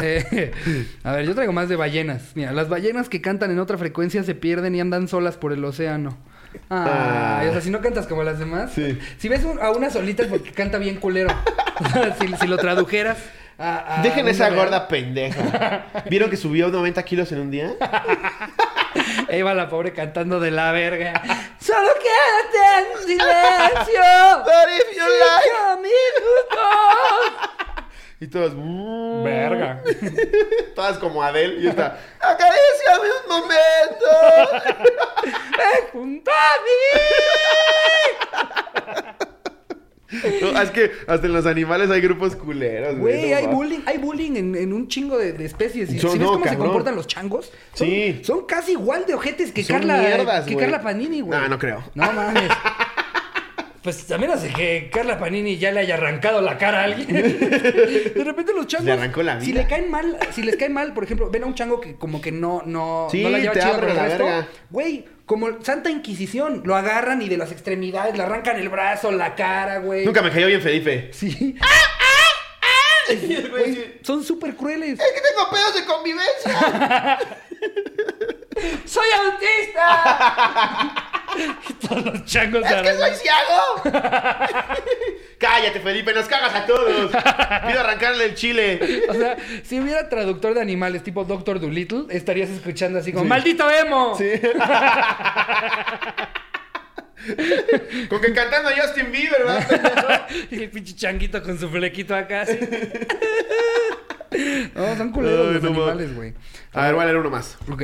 Eh, a ver, yo traigo más de ballenas. Mira, las ballenas que cantan en otra frecuencia se pierden y andan solas por el océano. Ah, Ah. o sea, si no cantas como las demás. Sí. Si ves un- a una solita es porque canta bien culero. [LAUGHS] Si, si lo tradujeras a. a [LAUGHS] Dejen esa real, gorda pendeja. ¿Vieron que subió 90 kilos en un día? [LAUGHS] Ahí va la pobre cantando de la verga. Solo quédate en silencio. But if you like-. Y todos. mm. Verga. [LAUGHS] Todas como Adele. Y está. Acaríciame un momento. [LAUGHS] Junto a mí. No, es que hasta en los animales hay grupos culeros, güey. Güey, no hay va. bullying, hay bullying en, en un chingo de, de especies. Si, Son- ves cómo se comportan los changos, son, Sí. son casi igual de ojetes que Son Carla, mierdas, que güey. Carla Panini, güey. No, no creo. No mames. Pues también hace que Carla Panini ya le haya arrancado la cara a alguien. [LAUGHS] De repente los changos. Le arrancó la Si vida. le caen mal, si les cae mal, por ejemplo, ven a un chango que como que no, no, Sí, no la lleva te chido abre con la resto. verga. Güey, como Santa Inquisición, lo agarran y de las extremidades le arrancan el brazo, la cara, güey. Nunca me cayó bien Felipe. Sí. [LAUGHS] Güey, son súper crueles. Es que tengo pedos de convivencia. [LAUGHS] ¡Soy autista! Y [LAUGHS] Todos los changos ¡Es que soy ciego! [LAUGHS] Cállate, Felipe, nos cagas a todos. Pido arrancarle el chile. O sea, si hubiera traductor de animales tipo Doctor Dolittle, estarías escuchando así como Sí. ¡Maldito emo! Sí. [LAUGHS] Con que cantando Justin Bieber, ¿verdad? Y el pinche changuito con su flequito acá así. No, son culeros Ay, los no mames. animales, güey. A ver, voy a leer uno más. Ok.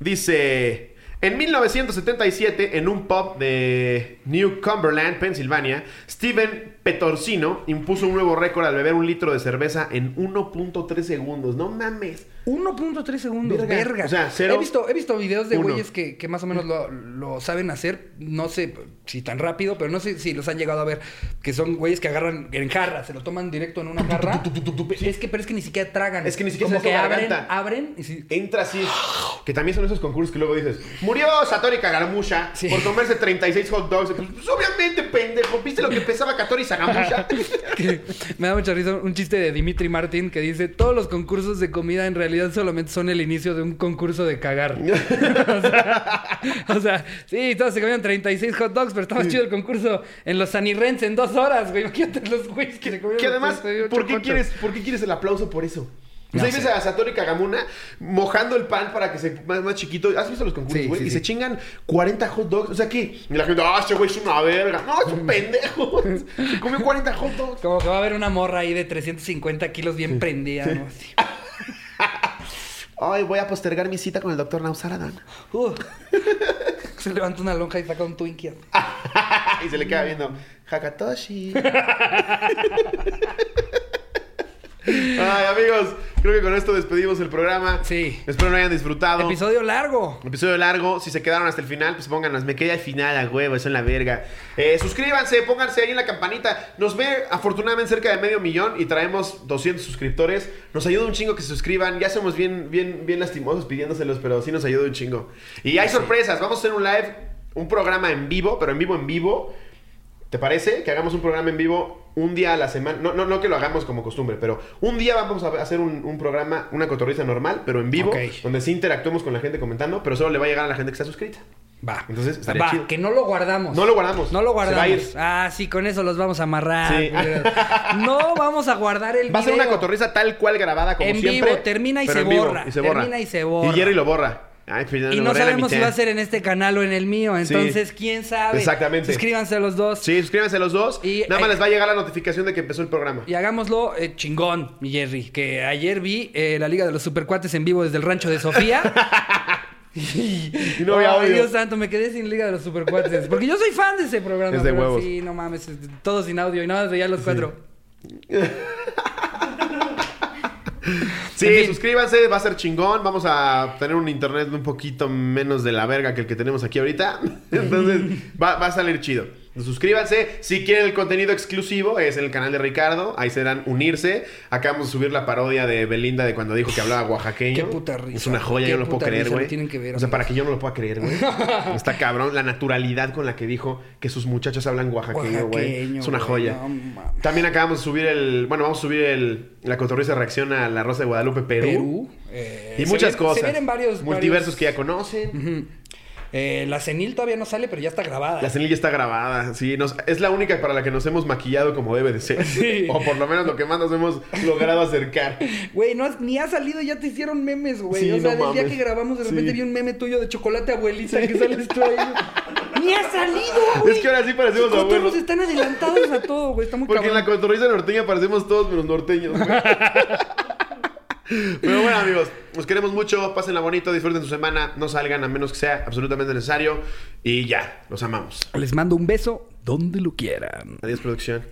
Dice, en 1977, en un pub de New Cumberland, Pensilvania, Steven Petorsino impuso un nuevo récord al beber un litro de cerveza en 1.3 segundos. No mames. 1.3 segundos, Verga. verga. O sea, cero, he, visto, he visto videos de uno. güeyes que, que más o menos lo, lo saben hacer. No sé si tan rápido, pero no sé si los han llegado a ver. Que son güeyes que agarran en jarra, se lo toman directo en una jarra. Es que, pero es que ni siquiera tragan. Es que ni siquiera Como se que abren, abren y sí. Entra así. Que también son esos concursos que luego dices, murió Satori Kagamusha Sí. por comerse 36 hot dogs. Pues obviamente, pendejo. ¿Viste lo que pesaba Katori Sagamusha? [LAUGHS] Me da mucha risa un chiste de Dimitri Martin que dice: Todos los concursos de comida en realidad Solamente son el inicio de un concurso de cagar. [LAUGHS] [LAUGHS] o, sea, o sea, sí, todos se comieron 36 hot dogs, pero estaba chido el concurso en los Sanirrens en dos horas, güey. Imagínate los güeyes que se comieron Que además, los 38 ¿por qué, quieres. ¿por qué quieres el aplauso por eso? No ahí ves a Satoru Kagamuna mojando el pan para que se más, más chiquito. ¿Has visto los concursos, Sí, güey? sí, y sí. se chingan 40 hot dogs. O sea, ¿qué? Y la gente, ah, ese güey es una verga. No, es un pendejo. [LAUGHS] Se comió 40 hot dogs. Como que va a haber una morra ahí de 350 kilos bien prendida, ¿no? Así. Ay, voy a postergar mi cita con el doctor Nausaradan. Uh. [LAUGHS] se levanta una lonja y saca un Twinkie. [LAUGHS] y se le queda viendo, Hakatoshi. [LAUGHS] Ay, amigos, creo que con esto despedimos el programa. Sí. Espero lo hayan disfrutado. Episodio largo. Episodio largo, si se quedaron hasta el final, pues pónganos, me quedé al final a huevo, eso en la verga. Eh, suscríbanse, pónganse ahí en la campanita. Nos ve afortunadamente cerca de medio millón y traemos 200 suscriptores. Nos ayuda un chingo que se suscriban. Ya somos bien, bien, bien lastimosos pidiéndoselos, pero sí nos ayuda un chingo. Y hay sorpresas, vamos a hacer un live, un programa en vivo, pero en vivo en vivo. ¿Te parece que hagamos un programa en vivo un día a la semana? No, no, no que lo hagamos como costumbre, pero un día vamos a hacer un, un programa, una cotorriza normal, pero en vivo, Ok. donde sí interactuemos con la gente comentando, pero solo le va a llegar a la gente que está suscrita. Va. Entonces, estaría Va, chido. que no lo guardamos. No lo guardamos. No lo Se va a guardamos. ir. Ah, sí, con eso los vamos a amarrar. Sí. culeros. No vamos a guardar el Va a ser una cotorriza tal cual grabada como En siempre. vivo, termina y pero se en vivo, borra. Y se borra. Termina y se borra. Y Jerry lo borra. Ay, pues Y no a sabemos si va a ser en este canal o en el mío. Entonces, quién sabe. Exactamente. Suscríbanse a los dos. Sí, suscríbanse los dos. Y- Nada más eh, les va a llegar la notificación de que empezó el programa. Y hagámoslo eh, chingón, mi Jerry. Que ayer vi eh, la Liga de los Supercuates en vivo desde el rancho de Sofía. [LAUGHS] y no había Ay, audio. Dios santo, me quedé sin Liga de los Supercuates. Porque yo soy fan de ese programa. Es de pero huevos. Sí, no mames. es- Todo sin audio y nada más veía los cuatro. [LAUGHS] Sí, En fin. suscríbanse, va a ser chingón. Vamos a tener un internet un poquito menos de la verga que el que tenemos aquí ahorita. [LAUGHS] Entonces, va, va a salir chido. Suscríbanse. Si quieren el contenido exclusivo, es en el canal de Ricardo. Ahí serán unirse. Acabamos de subir la parodia de Belinda de cuando dijo que hablaba oaxaqueño. Qué puta risa. Es una joya, yo no lo puedo creer, güey. O sea, para que yo no lo pueda creer, güey. [LAUGHS] Está cabrón la naturalidad con la que dijo que sus muchachos hablan oaxaqueño, güey. Es una joya. no. También acabamos de subir el. Bueno, vamos a subir el. La cotorriza reacción a la Rosa de Guadalupe, Perú. Perú. eh, Y muchas cosas. Se vienen varios. Multiversos varios- que ya conocen. Ujú. Eh, la senil todavía no sale, pero ya está grabada. La senil ya está grabada, sí. Nos, es la única para la que nos hemos maquillado como debe de ser. Sí. [LAUGHS] O por lo menos lo que más nos hemos logrado acercar. Güey, no has- ni ha salido, ya te hicieron memes, güey. Sí, o sea, no del día que grabamos, de repente Sí. vi un meme tuyo de chocolate abuelita que sales tú ahí. [LAUGHS] ¡Ni ha salido, güey! Es que ahora sí parecemos Los abuelos. están adelantados a todo, güey. Está muy Porque en la cotorriza norteña parecemos todos menos norteños. güey. [LAUGHS] Pero bueno, amigos, nos queremos mucho. Pásenla bonito, disfruten su semana. No salgan a menos que sea absolutamente necesario. Y ya, los amamos. Les mando un beso donde lo quieran. Adiós, producción.